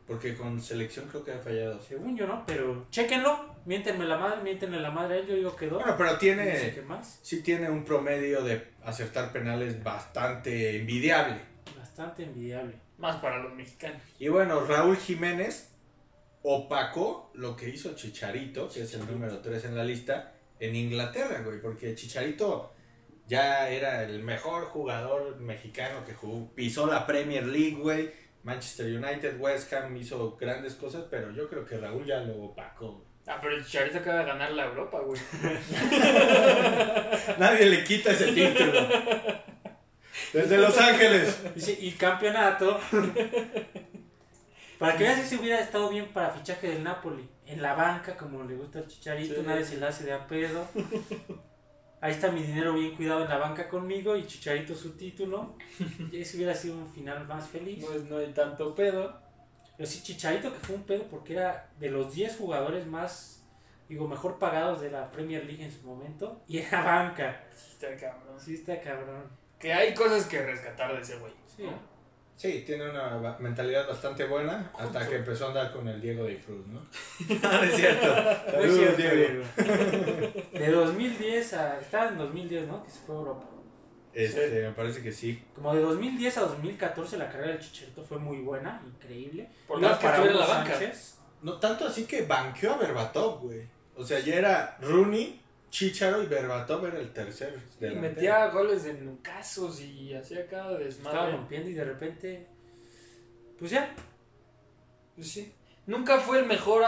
Porque con selección creo que ha fallado. Según yo, ¿no? Pero chéquenlo. Miéntenme la madre, miéntenle la madre a él. Yo digo que dos. Bueno, pero No sé tiene, qué más. sí tiene un promedio de acertar penales bastante envidiable. Bastante envidiable. Más para los mexicanos. Y bueno, Raúl Jiménez opacó lo que hizo Chicharito, que es el número 3 en la lista, en Inglaterra, güey, porque Chicharito ya era el mejor jugador mexicano que jugó, pisó la Premier League, güey, Manchester United, West Ham hizo grandes cosas, pero yo creo que Raúl ya lo opacó. Ah, pero el Chicharito acaba de ganar la Europa, güey. <laughs> Nadie le quita ese título. Desde Los Ángeles. Dice, y campeonato. Para que veas si hubiera estado bien para fichaje del Napoli. En la banca, como le gusta al chicharito, Sí. nadie se le hace de a pedo. <laughs> Ahí está mi dinero bien cuidado en la banca conmigo y Chicharito su título. Y <laughs> ese hubiera sido un final más feliz. No, es- no hay tanto pedo. Pero sí, Chicharito que fue un pedo porque era de los 10 jugadores más, digo, mejor pagados de la Premier League en su momento. Y era banca. Sí, está cabrón. Sí, está cabrón. Que hay cosas que rescatar de ese güey. Sí. ¿no? Sí, tiene una mentalidad bastante buena hasta que empezó a andar con el Diego de Cruz, ¿no? no <laughs> es cierto. No <laughs> es Saludos, cierto, Diego. Diego. <laughs> De 2010 a. Estaba en 2010, ¿no? Que se fue a Europa. Este, me parece que sí. Como de 2010 a 2014 la carrera del Chicharito fue muy buena, increíble. Por Iba más que estuviera en la banca. Sánchez. No tanto así que banqueó a Berbatov, güey. O sea, ya era Rooney, Chicharo y Berbatov era el tercer Y delantero. metía goles en casos y hacía cada Estaba desmadre. rompiendo y de repente. Pues ya. Pues sí. Nunca fue el mejor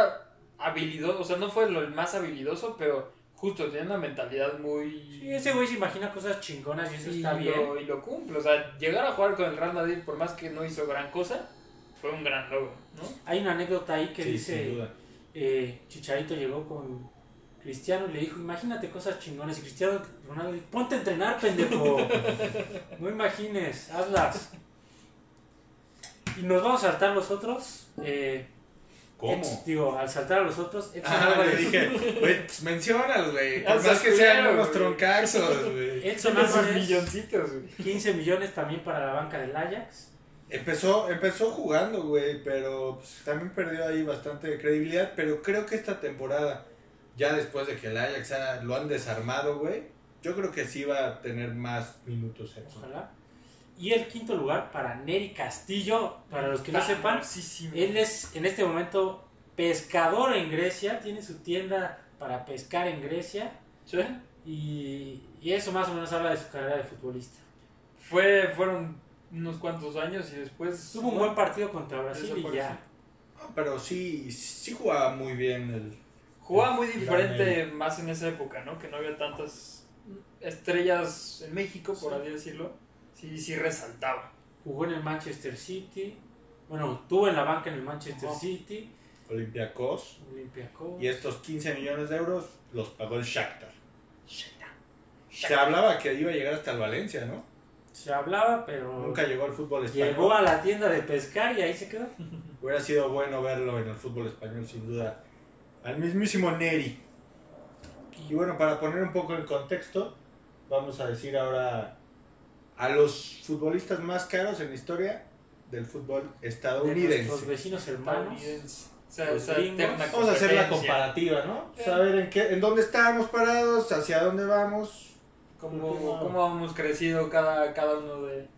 habilidoso, o sea, no fue el más habilidoso, pero justo tenía una mentalidad muy... Sí, ese güey se imagina cosas chingonas y eso y está bien. Lo, y lo cumple, o sea, llegar a jugar con el Real Madrid, por más que no hizo gran cosa, fue un gran logro, ¿no? Hay una anécdota ahí que Sí, dice. sin duda. eh, Chicharito llegó con Cristiano le dijo, imagínate cosas chingones. Y Cristiano Ronaldo dijo, ponte a entrenar, pendejo. <laughs> No imagines, hazlas. Y nos vamos a saltar los otros. Eh, ¿Cómo? Digo, al saltar a los otros, Edson Ah, le Álvarez. dije, güey, pues menciónalos, güey. Por más que sean unos güey. troncazos, güey. <laughs> Edson Álvarez, milloncitos, güey. 15 millones también para la banca del Ajax. Empezó, empezó jugando, güey, pero pues, también perdió ahí bastante credibilidad. Pero creo que esta temporada, ya después de que el Ajax ha- lo han desarmado, güey, yo creo que sí va a tener más minutos. Ojalá. Y el quinto lugar para Neri Castillo. Para los que no sepan, él es en este momento pescador en Grecia. Tiene su tienda para pescar en Grecia. ¿Sí? Y, y eso más o menos habla de su carrera de futbolista. Fue, fueron unos cuantos años y después... Tuvo un buen partido contra Brasil y ya. No, pero sí, sí jugaba muy bien el... Jugaba muy diferente más en esa época, ¿no? Que no había tantas estrellas en México, por así decirlo. Sí, sí resaltaba. Jugó en el Manchester City. Bueno, tuvo en la banca en el Manchester Ajá. City. Olympiacos. Olympiacos. Y estos 15 millones de euros los pagó el Shakhtar. Se hablaba que iba a llegar hasta el Valencia, ¿no? Se hablaba, pero Nunca llegó al fútbol español. llegó a la tienda de pescar y ahí se quedó. Hubiera sido bueno verlo en el fútbol español, sin duda. Al mismísimo Neri. Y bueno, para poner un poco en contexto, vamos a decir ahora a los futbolistas más caros en la historia del fútbol De nuestros estadounidense. vecinos hermanos. Estadounidense. O sea, Los eterna Vamos a hacer la comparativa, ¿no? Sí. Saber en qué, en dónde estamos parados, hacia dónde vamos. Cómo, cómo hemos crecido cada, cada uno de,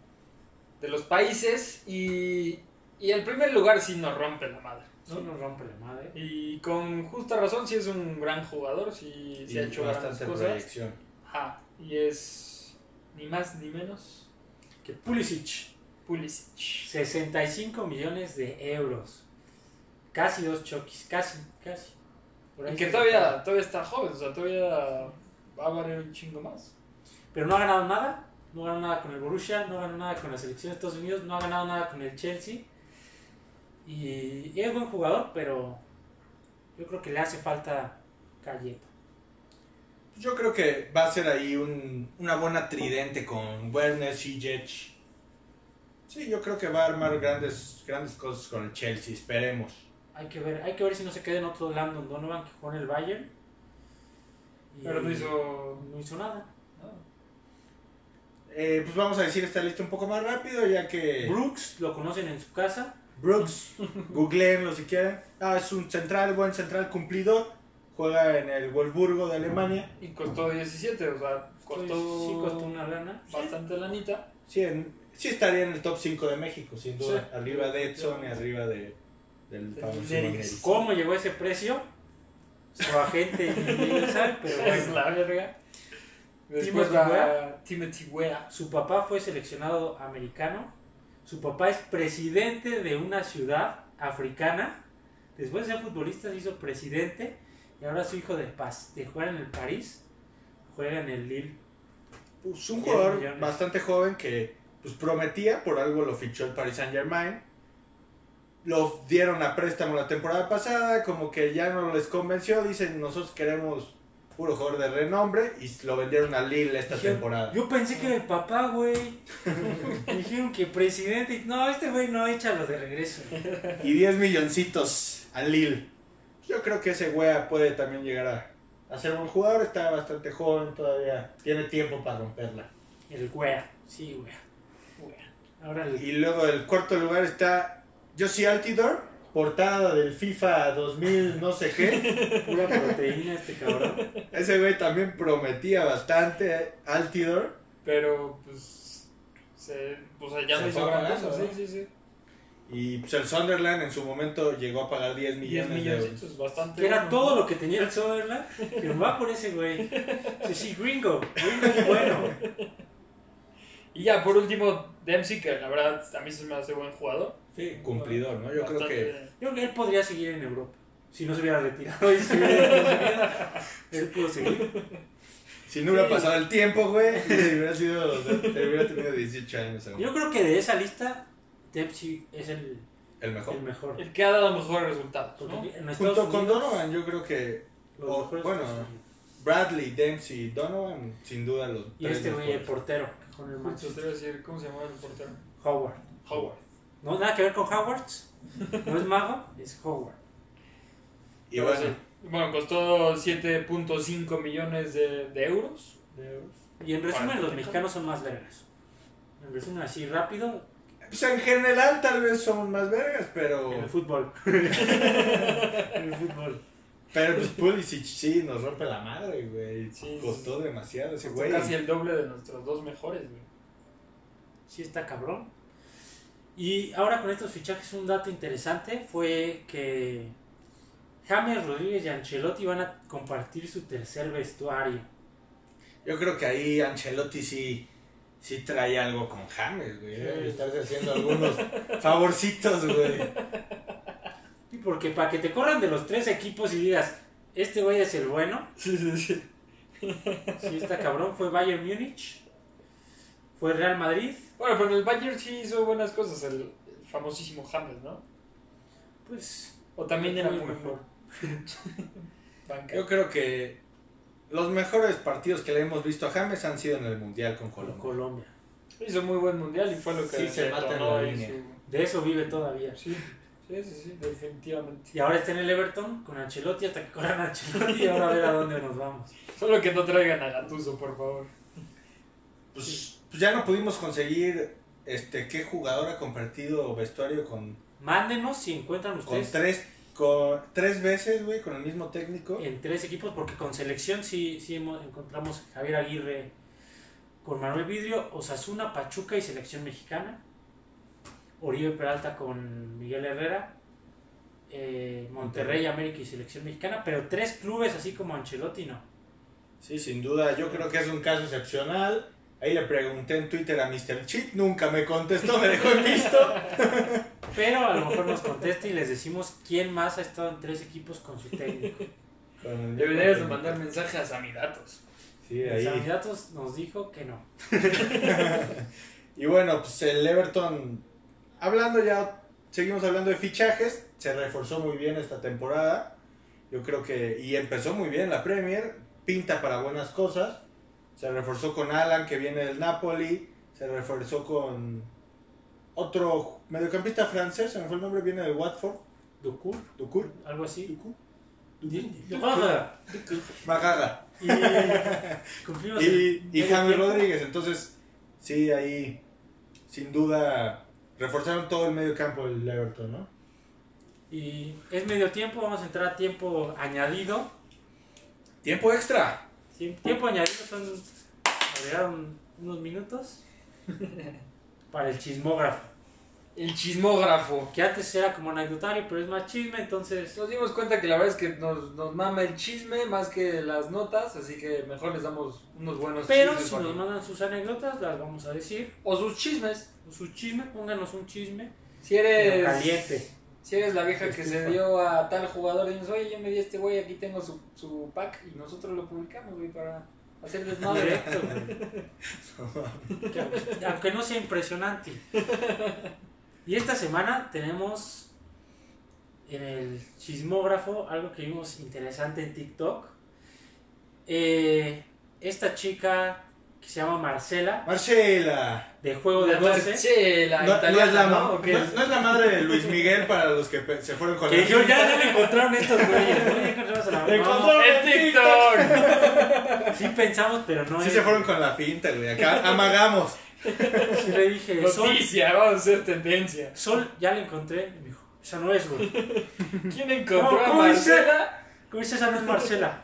de los países. Y, y el primer lugar sí nos rompe la madre. Sí ¿no? nos rompe la madre. Y con justa razón, sí es un gran jugador, sí, sí ha hecho bastante cosas. proyección. Ajá, y es ni más ni menos Que Pulisic, Pulisic. 65 millones de euros. Casi dos choquis, casi, casi. Y que todavía, todavía está joven, o sea, todavía va a valer un chingo más. Pero no ha ganado nada. No ganó nada con el Borussia, no ganó nada con la selección de Estados Unidos, no ha ganado nada con el Chelsea. Y, y es buen jugador, pero yo creo que le hace falta Calleto. Yo creo que va a ser ahí un- una buena tridente con Werner, Ziyech. Sí, yo creo que va a armar grandes, grandes cosas con el Chelsea, esperemos. Hay que ver, hay que ver si no se queda en otro Landon Donovan que jugó en el Bayern. Y Pero no hizo no hizo nada. Eh, pues vamos a decir esta lista un poco más rápido, ya que Brooks lo conocen en su casa. Brooks, googleenlo si quieren. Ah, es un central, buen central cumplidor. Juega en el Wolfsburgo de Alemania. Y costó 17, o sea, costó, Sí costó una lana. bastante lanita. Sí, en- sí estaría en el top 5 de México, sin duda. Sí. Arriba de Edson y arriba de, del famoso. ¿Cómo llegó a ese precio? Su agente sabe, pero <laughs> Es bueno. la verga. Después Timothy va Timothy Weah. Su papá fue seleccionado americano. Su papá es presidente de una ciudad africana. Después de ser futbolista se hizo presidente. Y ahora su hijo de, Paz, de jugar en el París, juega en el Lille. Pues un 10 jugador millones. bastante joven que pues prometía, por algo lo fichó el Paris Saint Germain. Lo dieron a préstamo la temporada pasada, como que ya no les convenció, dicen nosotros queremos puro jugador de renombre y lo vendieron a Lille esta Dijeron, temporada. Yo pensé que el papá, güey. <laughs> Dijeron que presidente. No, este güey no, échalo de regreso. Y 10 milloncitos al Lille. Yo creo que ese wea puede también llegar a, a ser un jugador, está bastante joven todavía, tiene tiempo para romperla. El wea. Sí. Ahora el Y luego el cuarto lugar está Josie Altidor, portada del FIFA 2000 no sé qué. <laughs> pura proteína este cabrón. Ese güey también prometía bastante, eh, Altidor. Pero pues. Se, sea, ya Se no hizo gran cosa, ¿no? sí, sí, sí. Y pues el Sunderland en su momento llegó a pagar 10 10 millones de euros. bastante. Que era bueno. todo lo que tenía el Sunderland. Que va por ese güey. Sí, sí, gringo. Gringo es bueno. Y ya, por último, Dempsey, que la verdad a mí se me hace buen jugador. Sí, cumplidor, ¿no? Yo creo que Yo creo que él podría seguir en Europa. Si no se hubiera retirado y se hubiera <laughs> Él pudo seguir. si no hubiera Sí. pasado el tiempo, güey, <laughs> si hubiera sido, hubiera tenido 18 años. aún. Yo creo que de esa lista, Dempsey es el, El mejor. el mejor. El que ha dado mejores resultados, ¿no? Junto con Unidos- Donovan, yo creo que Los O, bueno. Bradley, Dempsey, Donovan, sin duda los Y tres este güey, el portero, con el Justo Manchester. te iba a decir, ¿cómo se llama el portero? Howard. Howard. No, nada que ver con Howards. No es mago, es Howard. Y bueno, sí. Bueno, costó 7.5 millones de, de euros. De euros. Y en resumen, los mexicanos son más vergas. En resumen, así rápido, pues en general tal vez somos más vergas, pero... en el fútbol. <laughs> en el fútbol. Pero pues Pulisic sí nos rompe la madre, güey. Sí, Costó demasiado ese Costó güey. casi el doble de nuestros dos mejores, güey. Sí está cabrón. Y ahora con estos fichajes un dato interesante fue que James Rodríguez y Ancelotti van a compartir su tercer vestuario. Yo creo que ahí Ancelotti sí, sí trae algo con James, güey. Sí. Le estás haciendo algunos <laughs> favorcitos, güey. Y porque para que te corran de los tres equipos y digas, este güey es el bueno, Sí, sí, sí. sí está cabrón, fue Bayern Múnich, fue Real Madrid, Bueno, pero el Bayern sí hizo buenas cosas, el, el famosísimo James, ¿no? pues O también era Muy mejor. <laughs> banca. Yo creo que los mejores partidos que le hemos visto a James han sido en el Mundial con con Colombia. Colombia. Hizo muy buen mundial y fue lo que Sí, se mata en la línea. su- De eso vive todavía. Sí, sí, sí, sí, definitivamente. Y ahora está en el Everton con Ancelotti hasta que corran a Ancelotti y ahora a ver a dónde nos vamos. Solo que no traigan a Gattuso, por favor. Pues, pues ya no pudimos conseguir este qué jugador ha compartido vestuario con, Mándenos si encuentran con ustedes tres con tres veces, güey, con el mismo técnico. en tres equipos, porque con selección sí, sí hemos- encontramos Javier Aguirre con Manuel Vidrio, Osasuna, Pachuca y selección mexicana. Oribe Peralta con Miguel Herrera. eh, Monterrey, América y selección mexicana, pero tres clubes así como Ancelotti no. Sí, sin duda, yo creo que es un caso excepcional. Ahí le pregunté en Twitter a Mr. Chip, nunca me contestó, me dejó en visto. <laughs> Pero a lo mejor nos contesta y les decimos quién más ha estado en tres equipos con su técnico. Con Deberías de mandar mensajes a Samidatos. Sí, Los ahí. candidatos nos dijo que no. <laughs> Y bueno, pues el Everton, hablando ya, seguimos hablando de fichajes, se reforzó muy bien esta temporada. Yo creo que, y empezó muy bien la Premier, pinta para buenas cosas. Se reforzó con Alan, que viene del Napoli, se reforzó con otro mediocampista francés, se me fue el nombre, viene del Watford, Ducour, Ducour. algo así. Ducour. Ducour. Magaga. Y <laughs> Y, el y James. Rodríguez, entonces, sí, ahí, sin duda, reforzaron todo el medio campo del Everton, ¿no? Y es medio tiempo, vamos a entrar a tiempo añadido. Tiempo extra. Tie- Tiempo añadido son. unos minutos <laughs> para el chismógrafo. El chismógrafo. Que antes era como anecdotario, pero es más chisme, entonces. Nos dimos cuenta que la verdad es que nos, nos mama el chisme más que las notas, así que mejor les damos unos buenos Pero chismes. si para nos mandan sus anécdotas, las vamos a decir. O sus chismes. O su chisme, pónganos un chisme. Si eres. Pero caliente. Si eres la vieja que se dio a tal jugador y dices, oye, yo me di a este güey, aquí tengo su, su pack y nosotros lo publicamos, güey, para hacer desmadre. Directo, güey. <laughs> Que aunque- aunque no sea impresionante. Y esta semana tenemos en el chismógrafo algo que vimos interesante en TikTok. Eh, esta chica que se llama Marcela, Marcela. de Juego de 12, Marcela, No, no italiana, es la, ¿no? ma- ¿O qué no- es? no es la madre de Luis Miguel para los que se fueron con que la yo ya no le encontraron estos güeyes. ¿no? Ya encontramos a la no, encontraron ¡En TikTok! <laughs> Sí pensamos, pero no Sí es- se fueron con la finta, güey. Acá amagamos. Sí le dije, Sol, Noticia, vamos a hacer tendencia. Sol, ya la encontré. Y me dijo, esa no es, güey. <laughs> ¿Quién encontró No, a. Marcela? ¿Cómo dice esa no es Marcela?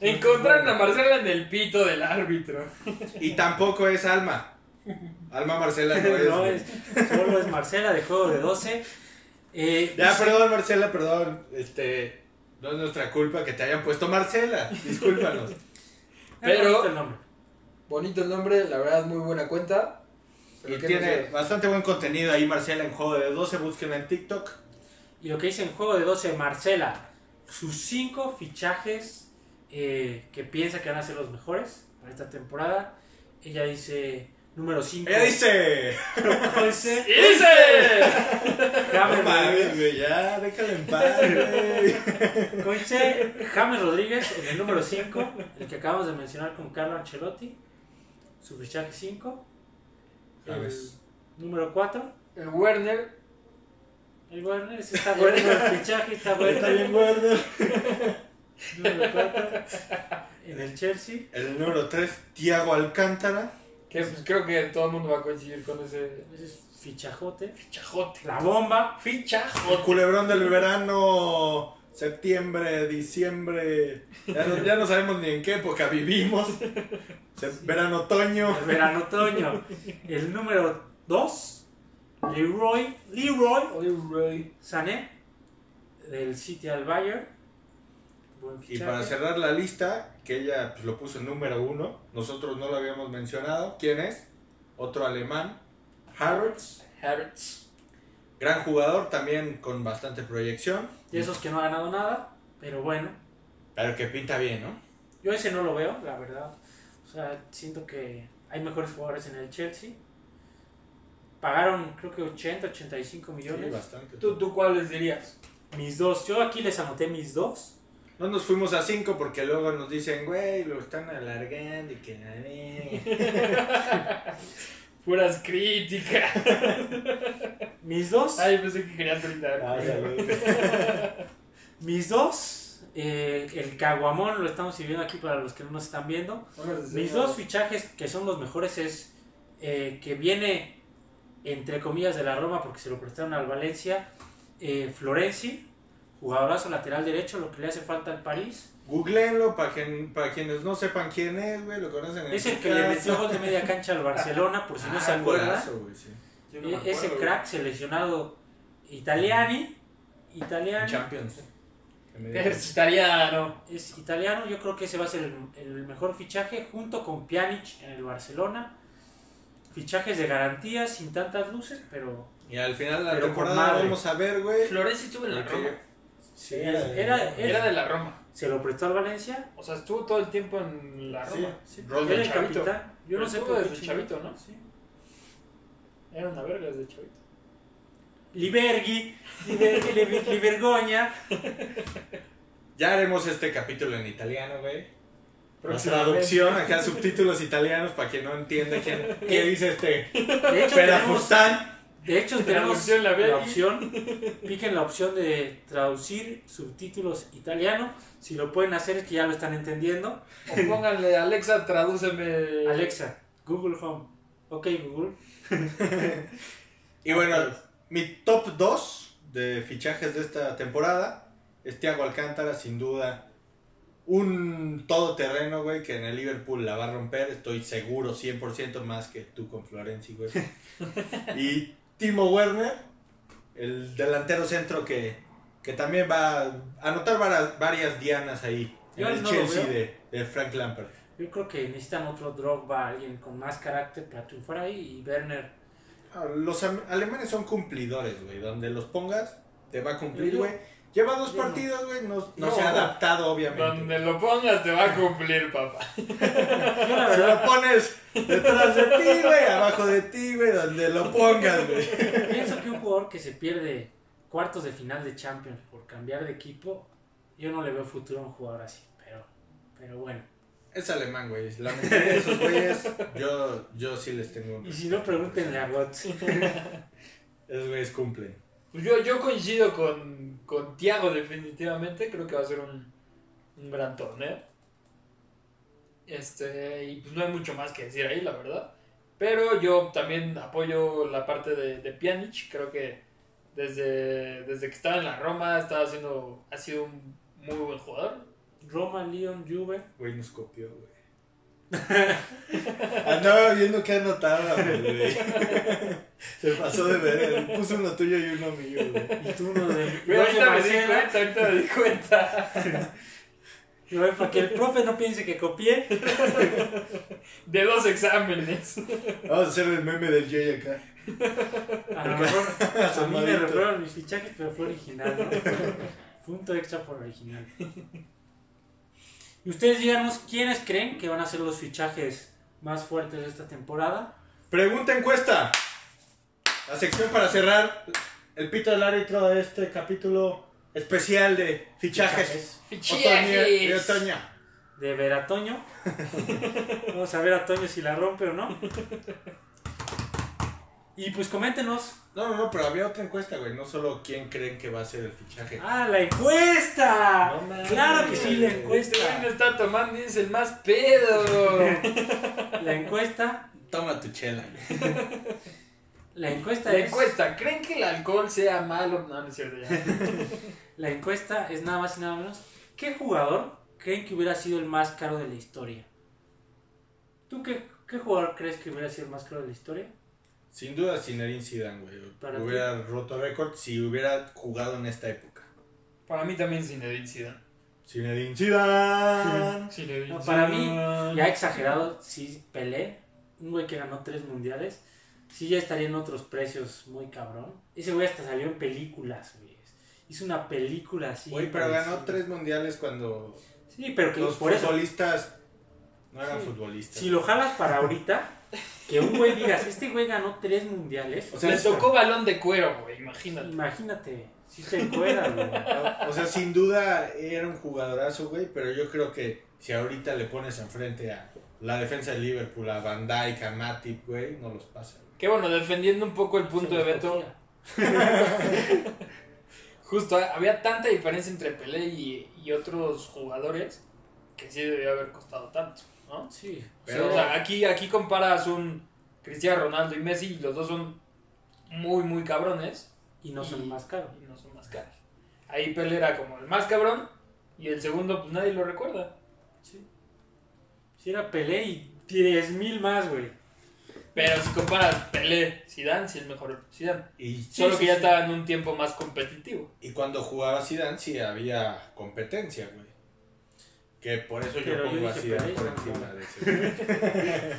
Encontraron a Marcela en el pito del árbitro. Y tampoco es Alma. Alma Marcela no <laughs> es. No, güey. es, solo es Marcela de Juego de 12. Eh, Ya, dice- perdón, Marcela, perdón. Este. No es nuestra culpa que te hayan puesto Marcela. Discúlpanos. <laughs> pero- bonito el nombre. Bonito el nombre, la verdad, muy buena cuenta. Y Pero ¿qué tiene bastante buen contenido ahí, Marcela, en juego de 12. Búsquenla en TikTok. Y lo que dice en Juego de 12, Marcela, sus cinco fichajes eh, que piensa que van a ser los mejores para esta temporada. Ella dice Número 5. ¡Ella dice! Dice <laughs> ¡Dice! James No mames, Rodríguez. güey, ya, déjalo en paz, güey. <laughs> James Rodríguez en el número 5, el que acabamos de mencionar con Carlo Ancelotti. Su fichaje 5. El James. número 4. El Werner. El Werner, está bueno. El fichaje está bueno. Está bien, Werner. <laughs> Número 4. En el Chelsea. El número 3, Tiago Alcántara. Que pues, creo que todo el mundo va a coincidir con ese Ese es fichajote. fichajote. La bomba. El Fichajote. culebrón del verano, septiembre, diciembre. Ya no, ya no sabemos ni en qué época vivimos. Se- Verano, otoño. El verano otoño. El número 2. Leroy. Leroy. Leroy. Sané. Del City al Bayern. Buen Y para cerrar la lista, que ella pues, lo puso en número uno, nosotros no lo habíamos mencionado. ¿Quién es? Otro alemán, Harrods. Havertz. Gran jugador, también con bastante proyección. Y esos que no ha ganado nada. Pero bueno. Pero que pinta bien, ¿no? Yo ese no lo veo, la verdad. O sea, siento que hay mejores jugadores en el Chelsea. Pagaron creo que 80, 85 Sí, millones. bastante. ¿Tú, ¿Tú cuáles dirías? mis dos. Yo aquí les anoté mis dos. No nos fuimos a cinco porque luego nos dicen, güey, lo están alargando y que nada. <laughs> Puras críticas. Mis dos. Ay, pensé que querían gritar. Ah. <laughs> Mis dos. eh, el caguamón lo estamos sirviendo aquí para los que no nos están viendo. Mis dos fichajes que son los mejores es eh, que viene entre comillas de la Roma porque se lo prestaron al Valencia. Eh, Florenzi, jugadorazo lateral derecho, lo que le hace falta al París. Googleenlo para, quien- para quienes no sepan quién es, güey, lo conocen en Es el que le casa. metió gol de media cancha al Barcelona, por si no Ah, se acuerdan. golazo, güey, sí. No E- Ese acuerdo, crack seleccionado Italiani. Italiani. Champions. Es italiano. Es italiano, yo creo que ese va a ser el, el mejor fichaje junto con Pjanic en el Barcelona. Fichajes de garantía, sin tantas luces, pero Y al final de la temporada vamos a ver, güey. Florenzi estuvo en la Roma. Sí, Era era, de- era- Era de la Roma. se lo prestó al Valencia. O sea, estuvo todo el tiempo en la Sí, Roma. sí. Rol Era de el chavito. capitán. Yo no sé estuvo por desde chavito, ¿no? Sí. Era una verga desde chavito. Liberghi, Liberghi, Liber- Libergoña. Ya haremos este capítulo en italiano, güey. La traducción, acá subtítulos italianos para quien no entienda quién, qué dice este. De hecho, tenemos, Perafustán. De hecho, tenemos la opción. Piquen la opción de traducir subtítulos italiano. Si lo pueden hacer es que ya lo están entendiendo. O pónganle, Alexa, tradúceme. Alexa, Google Home. Ok, Google. Y bueno, mi top 2 de fichajes de esta temporada es Thiago Alcántara, sin duda. Un todoterreno, güey, que en el Liverpool la va a romper. Estoy seguro, 100% más que tú con Florenzi, güey. <laughs> Y Timo Werner, el delantero centro que, que también va a anotar varias, varias dianas ahí. En el no Chelsea de, de Frank Lampard. Yo creo que necesitan otro Drogba, alguien con más carácter para triunfar ahí. Y Werner, Ah, Los alemanes son cumplidores, güey. Donde los pongas, te va a cumplir, güey. Lleva dos partidos, güey. No, no No. se ha adaptado, obviamente. Donde lo pongas te va a cumplir, papá. <laughs> Si lo pones detrás de ti, güey, abajo de ti, güey, donde lo pongas, güey. pienso que un jugador que se pierde cuartos de final de Champions por cambiar de equipo, yo no le veo futuro a un jugador así. Pero, pero bueno. Es alemán, güey. La mayoría de esos güeyes, yo, yo sí les tengo un Y si no, pregúntenle a Götze. <laughs> Esos güeyes cumplen. Pues yo, yo coincido con, con Tiago definitivamente, creo que va a ser un, un gran torneo. Este, y pues no hay mucho más que decir ahí, la verdad. Pero yo también apoyo la parte de, de Pjanic, creo que desde, desde que estaba en la Roma estaba haciendo, ha sido un muy buen jugador. Roma, Lyon, Juve. Güey, nos copió, güey. <laughs> Andaba viendo qué anotaba, güey. <laughs> Se pasó de ver. Puso uno tuyo y uno mío, güey. Y tú uno de, Güey, ahorita me di cuenta, ahorita me di cuenta. <laughs> Bueno, para que el profe no piense que copié. De dos exámenes. Vamos a hacer el meme del Jay acá. A lo mejor a mí me reprobaron mis fichajes, pero fue original, ¿no? Punto extra por original. Y ustedes díganos quiénes creen que van a ser los fichajes más fuertes de esta temporada. Pregunta encuesta. La sección para cerrar el pito del árbitro de este capítulo especial de fichajes. Otoño y otoño. De ver a Toño. <laughs> Vamos a ver a Toño si la rompe o no. Y pues coméntenos. No, no, no, pero había otra encuesta, güey. No solo quién creen que va a ser el fichaje. ¡Ah, la encuesta! No claro que sí, la Este encuesta. güey no está tomando y es el más pedo. <laughs> La encuesta. Toma tu chela. La encuesta La es. encuesta, ¿creen que el alcohol sea malo? No, no es cierto ya. <laughs> La encuesta es nada más y nada menos. ¿Qué jugador creen que hubiera sido el más caro de la historia? ¿Tú qué, qué jugador crees que hubiera sido el más caro de la historia? Sin duda, Zinedine Zidane, güey. Para Hubiera roto récord si hubiera jugado en esta época. Para mí también Zinedine Zidane. Zinedine Zidane. Zinedine No, para mí. Ya exagerado, sí, Pelé, un güey que ganó tres mundiales, sí ya estaría en otros precios muy cabrón. Ese güey hasta salió en películas, güey. Hizo una película así. Güey, pero ganó tres mundiales cuando Sí, pero que los por eso, futbolistas no eran Sí. futbolistas. si lo jalas para ahorita, que un güey digas, este güey ganó tres mundiales. O sea, Le tocó balón de cuero, güey, imagínate. Imagínate, si te encueras, güey. O sea, sin duda era un jugadorazo, güey, pero yo creo que si ahorita le pones enfrente a la defensa de Liverpool, a Van Dijk, a Matip, güey, no los pasa. güey. Que bueno, defendiendo un poco el punto Se de Beto, <laughs> justo había tanta diferencia entre Pelé y, y otros jugadores que sí debió haber costado tanto, ¿no? Sí, Pero- o sea, aquí, aquí comparas un Cristiano Ronaldo y Messi y los dos son muy, muy cabrones y no son Y- más caros. y no son más caros. Ahí Pelé era como el más cabrón y el segundo pues nadie lo recuerda. Sí. Si era Pelé y 10 mil más, güey. Pero si comparas Pelé, Zidane, sí es mejor Zidane. Y, Solo sí, que ya sí. estaba en un tiempo más competitivo. y cuando jugaba Zidane sí había competencia, güey. Que por eso yo Pero yo pongo a dije Zidane Pelé, por encima no. de ese.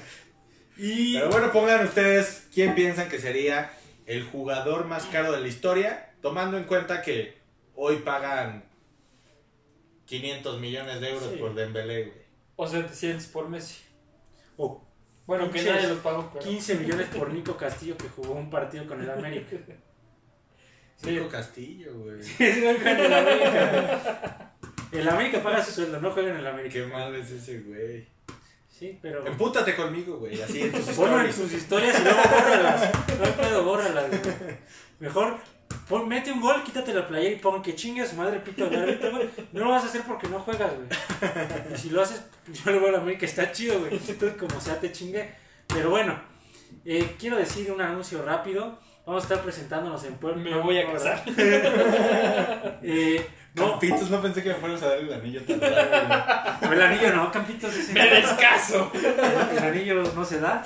Y Pero bueno, pongan ustedes quién piensan que sería el jugador más caro de la historia, tomando en cuenta que hoy pagan 500 millones de euros Sí. por Dembélé, güey. O 700 por Messi. o Bueno, que nadie los pagó, pero... 15 millones por Nico Castillo que jugó un partido con el América. Sí. Nico Castillo, güey. Juega en el América. El América paga su sueldo, no juega en el América. Qué mal es ese güey. Sí, pero. Empútate conmigo, güey, así en tus Ponlo en tus historias y luego bórralas. No hay pedo, bórralas. güey. Mejor pon- mete un gol, quítate la playera y pon que chingue a su madre pito árbitro, güey. No lo vas a hacer porque no juegas, güey. Y si lo haces, yo lo voy a la América, está chido, güey. Entonces, como sea, te chingue. Pero bueno, eh, quiero decir un anuncio rápido. Vamos a estar presentándonos en Puebla. Me voy a casar. <laughs> Eh, no, Campitos, no pensé que me fueras a dar el anillo tan largo, el anillo no, Campitos ese. Me descaso. El, anillo no se da.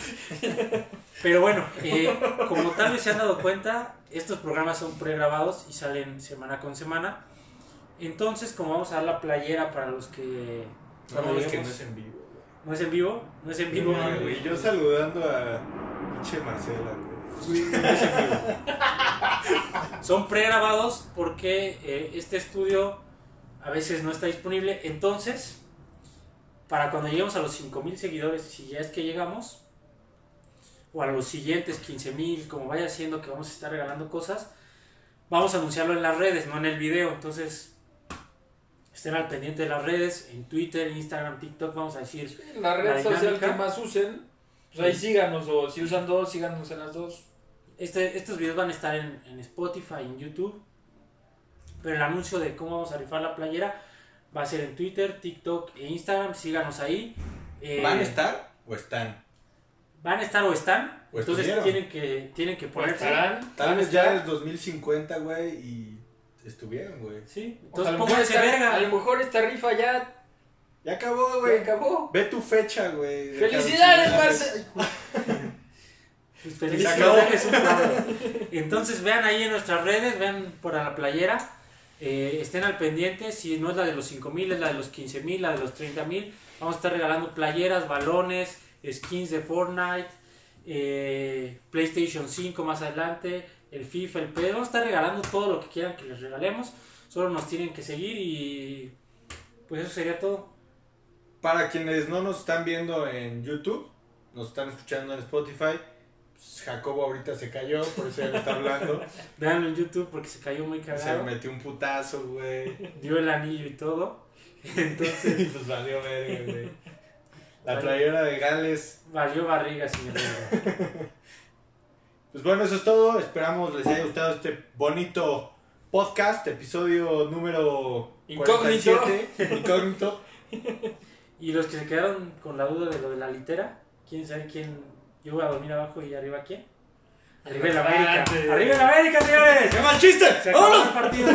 Pero bueno, eh, como tal vez se han dado cuenta, estos programas son pregrabados y salen semana con semana. Entonces, como vamos a dar la playera para los que... No, es que no es en vivo. ¿No es en vivo? No es en vivo. No, güey, yo saludando a pinche Marcela, Son pregrabados porque eh, este estudio a veces no está disponible. Entonces, para cuando lleguemos a los 5000 seguidores, si ya es que llegamos, o a los siguientes 15000, como vaya siendo que vamos a estar regalando cosas, vamos a anunciarlo en las redes, no en el video. Entonces, estén al pendiente de las redes, en Twitter, Instagram, TikTok, vamos a decir La red La social que más usen, pues ahí síganos. O si usan dos, síganos en las dos. Este, estos videos van a estar en, en Spotify, en YouTube. Pero el anuncio de cómo vamos a rifar la playera va a ser en Twitter, TikTok e Instagram. Síganos ahí. Eh, ¿Van a estar o están? van a estar o están. O entonces estuvieron. tienen que, tienen que Pues ponerse. estarán. Tal vez ya es 2050, güey, y estuvieron, güey. Sí, entonces a, lo mejor pónganse esta, verga. a lo mejor esta rifa ya, Ya acabó, güey. acabó. Ve tu fecha, güey. de ¡Felicidades, caducidad. Marcel! Pues Se felicidades, acabó. es un padre. Entonces vean ahí en nuestras redes, vean por la playera. eh, estén al pendiente, si no es la de los 5000, es la de los 15000, la de los 30000. Vamos a estar regalando playeras, balones, skins de Fortnite, eh, PlayStation 5 más adelante, el FIFA, el PD. Vamos a estar regalando todo lo que quieran que les regalemos. Solo nos tienen que seguir y pues eso sería todo. Para quienes no nos están viendo en YouTube, nos están escuchando en Spotify, pues, Jacobo ahorita se cayó, por eso ya no está hablando. <laughs> Veanlo en YouTube porque se cayó muy Se cagado. metió un putazo, güey. Dio el anillo y todo. <laughs> Entonces, pues valió verga, güey. La playera de Gales. valió barriga, señor. <laughs> Pues bueno, eso es todo. Esperamos les haya gustado este bonito podcast, episodio número Incógnito. 47. Incógnito. Y los que se quedaron con la duda de lo de la litera, ¿quién sabe quién? Yo voy a dormir abajo y arriba quién? Arriba el América. Arriba el América, señores. ¡Qué mal chiste! Se acabó ¡Vámonos! el partido.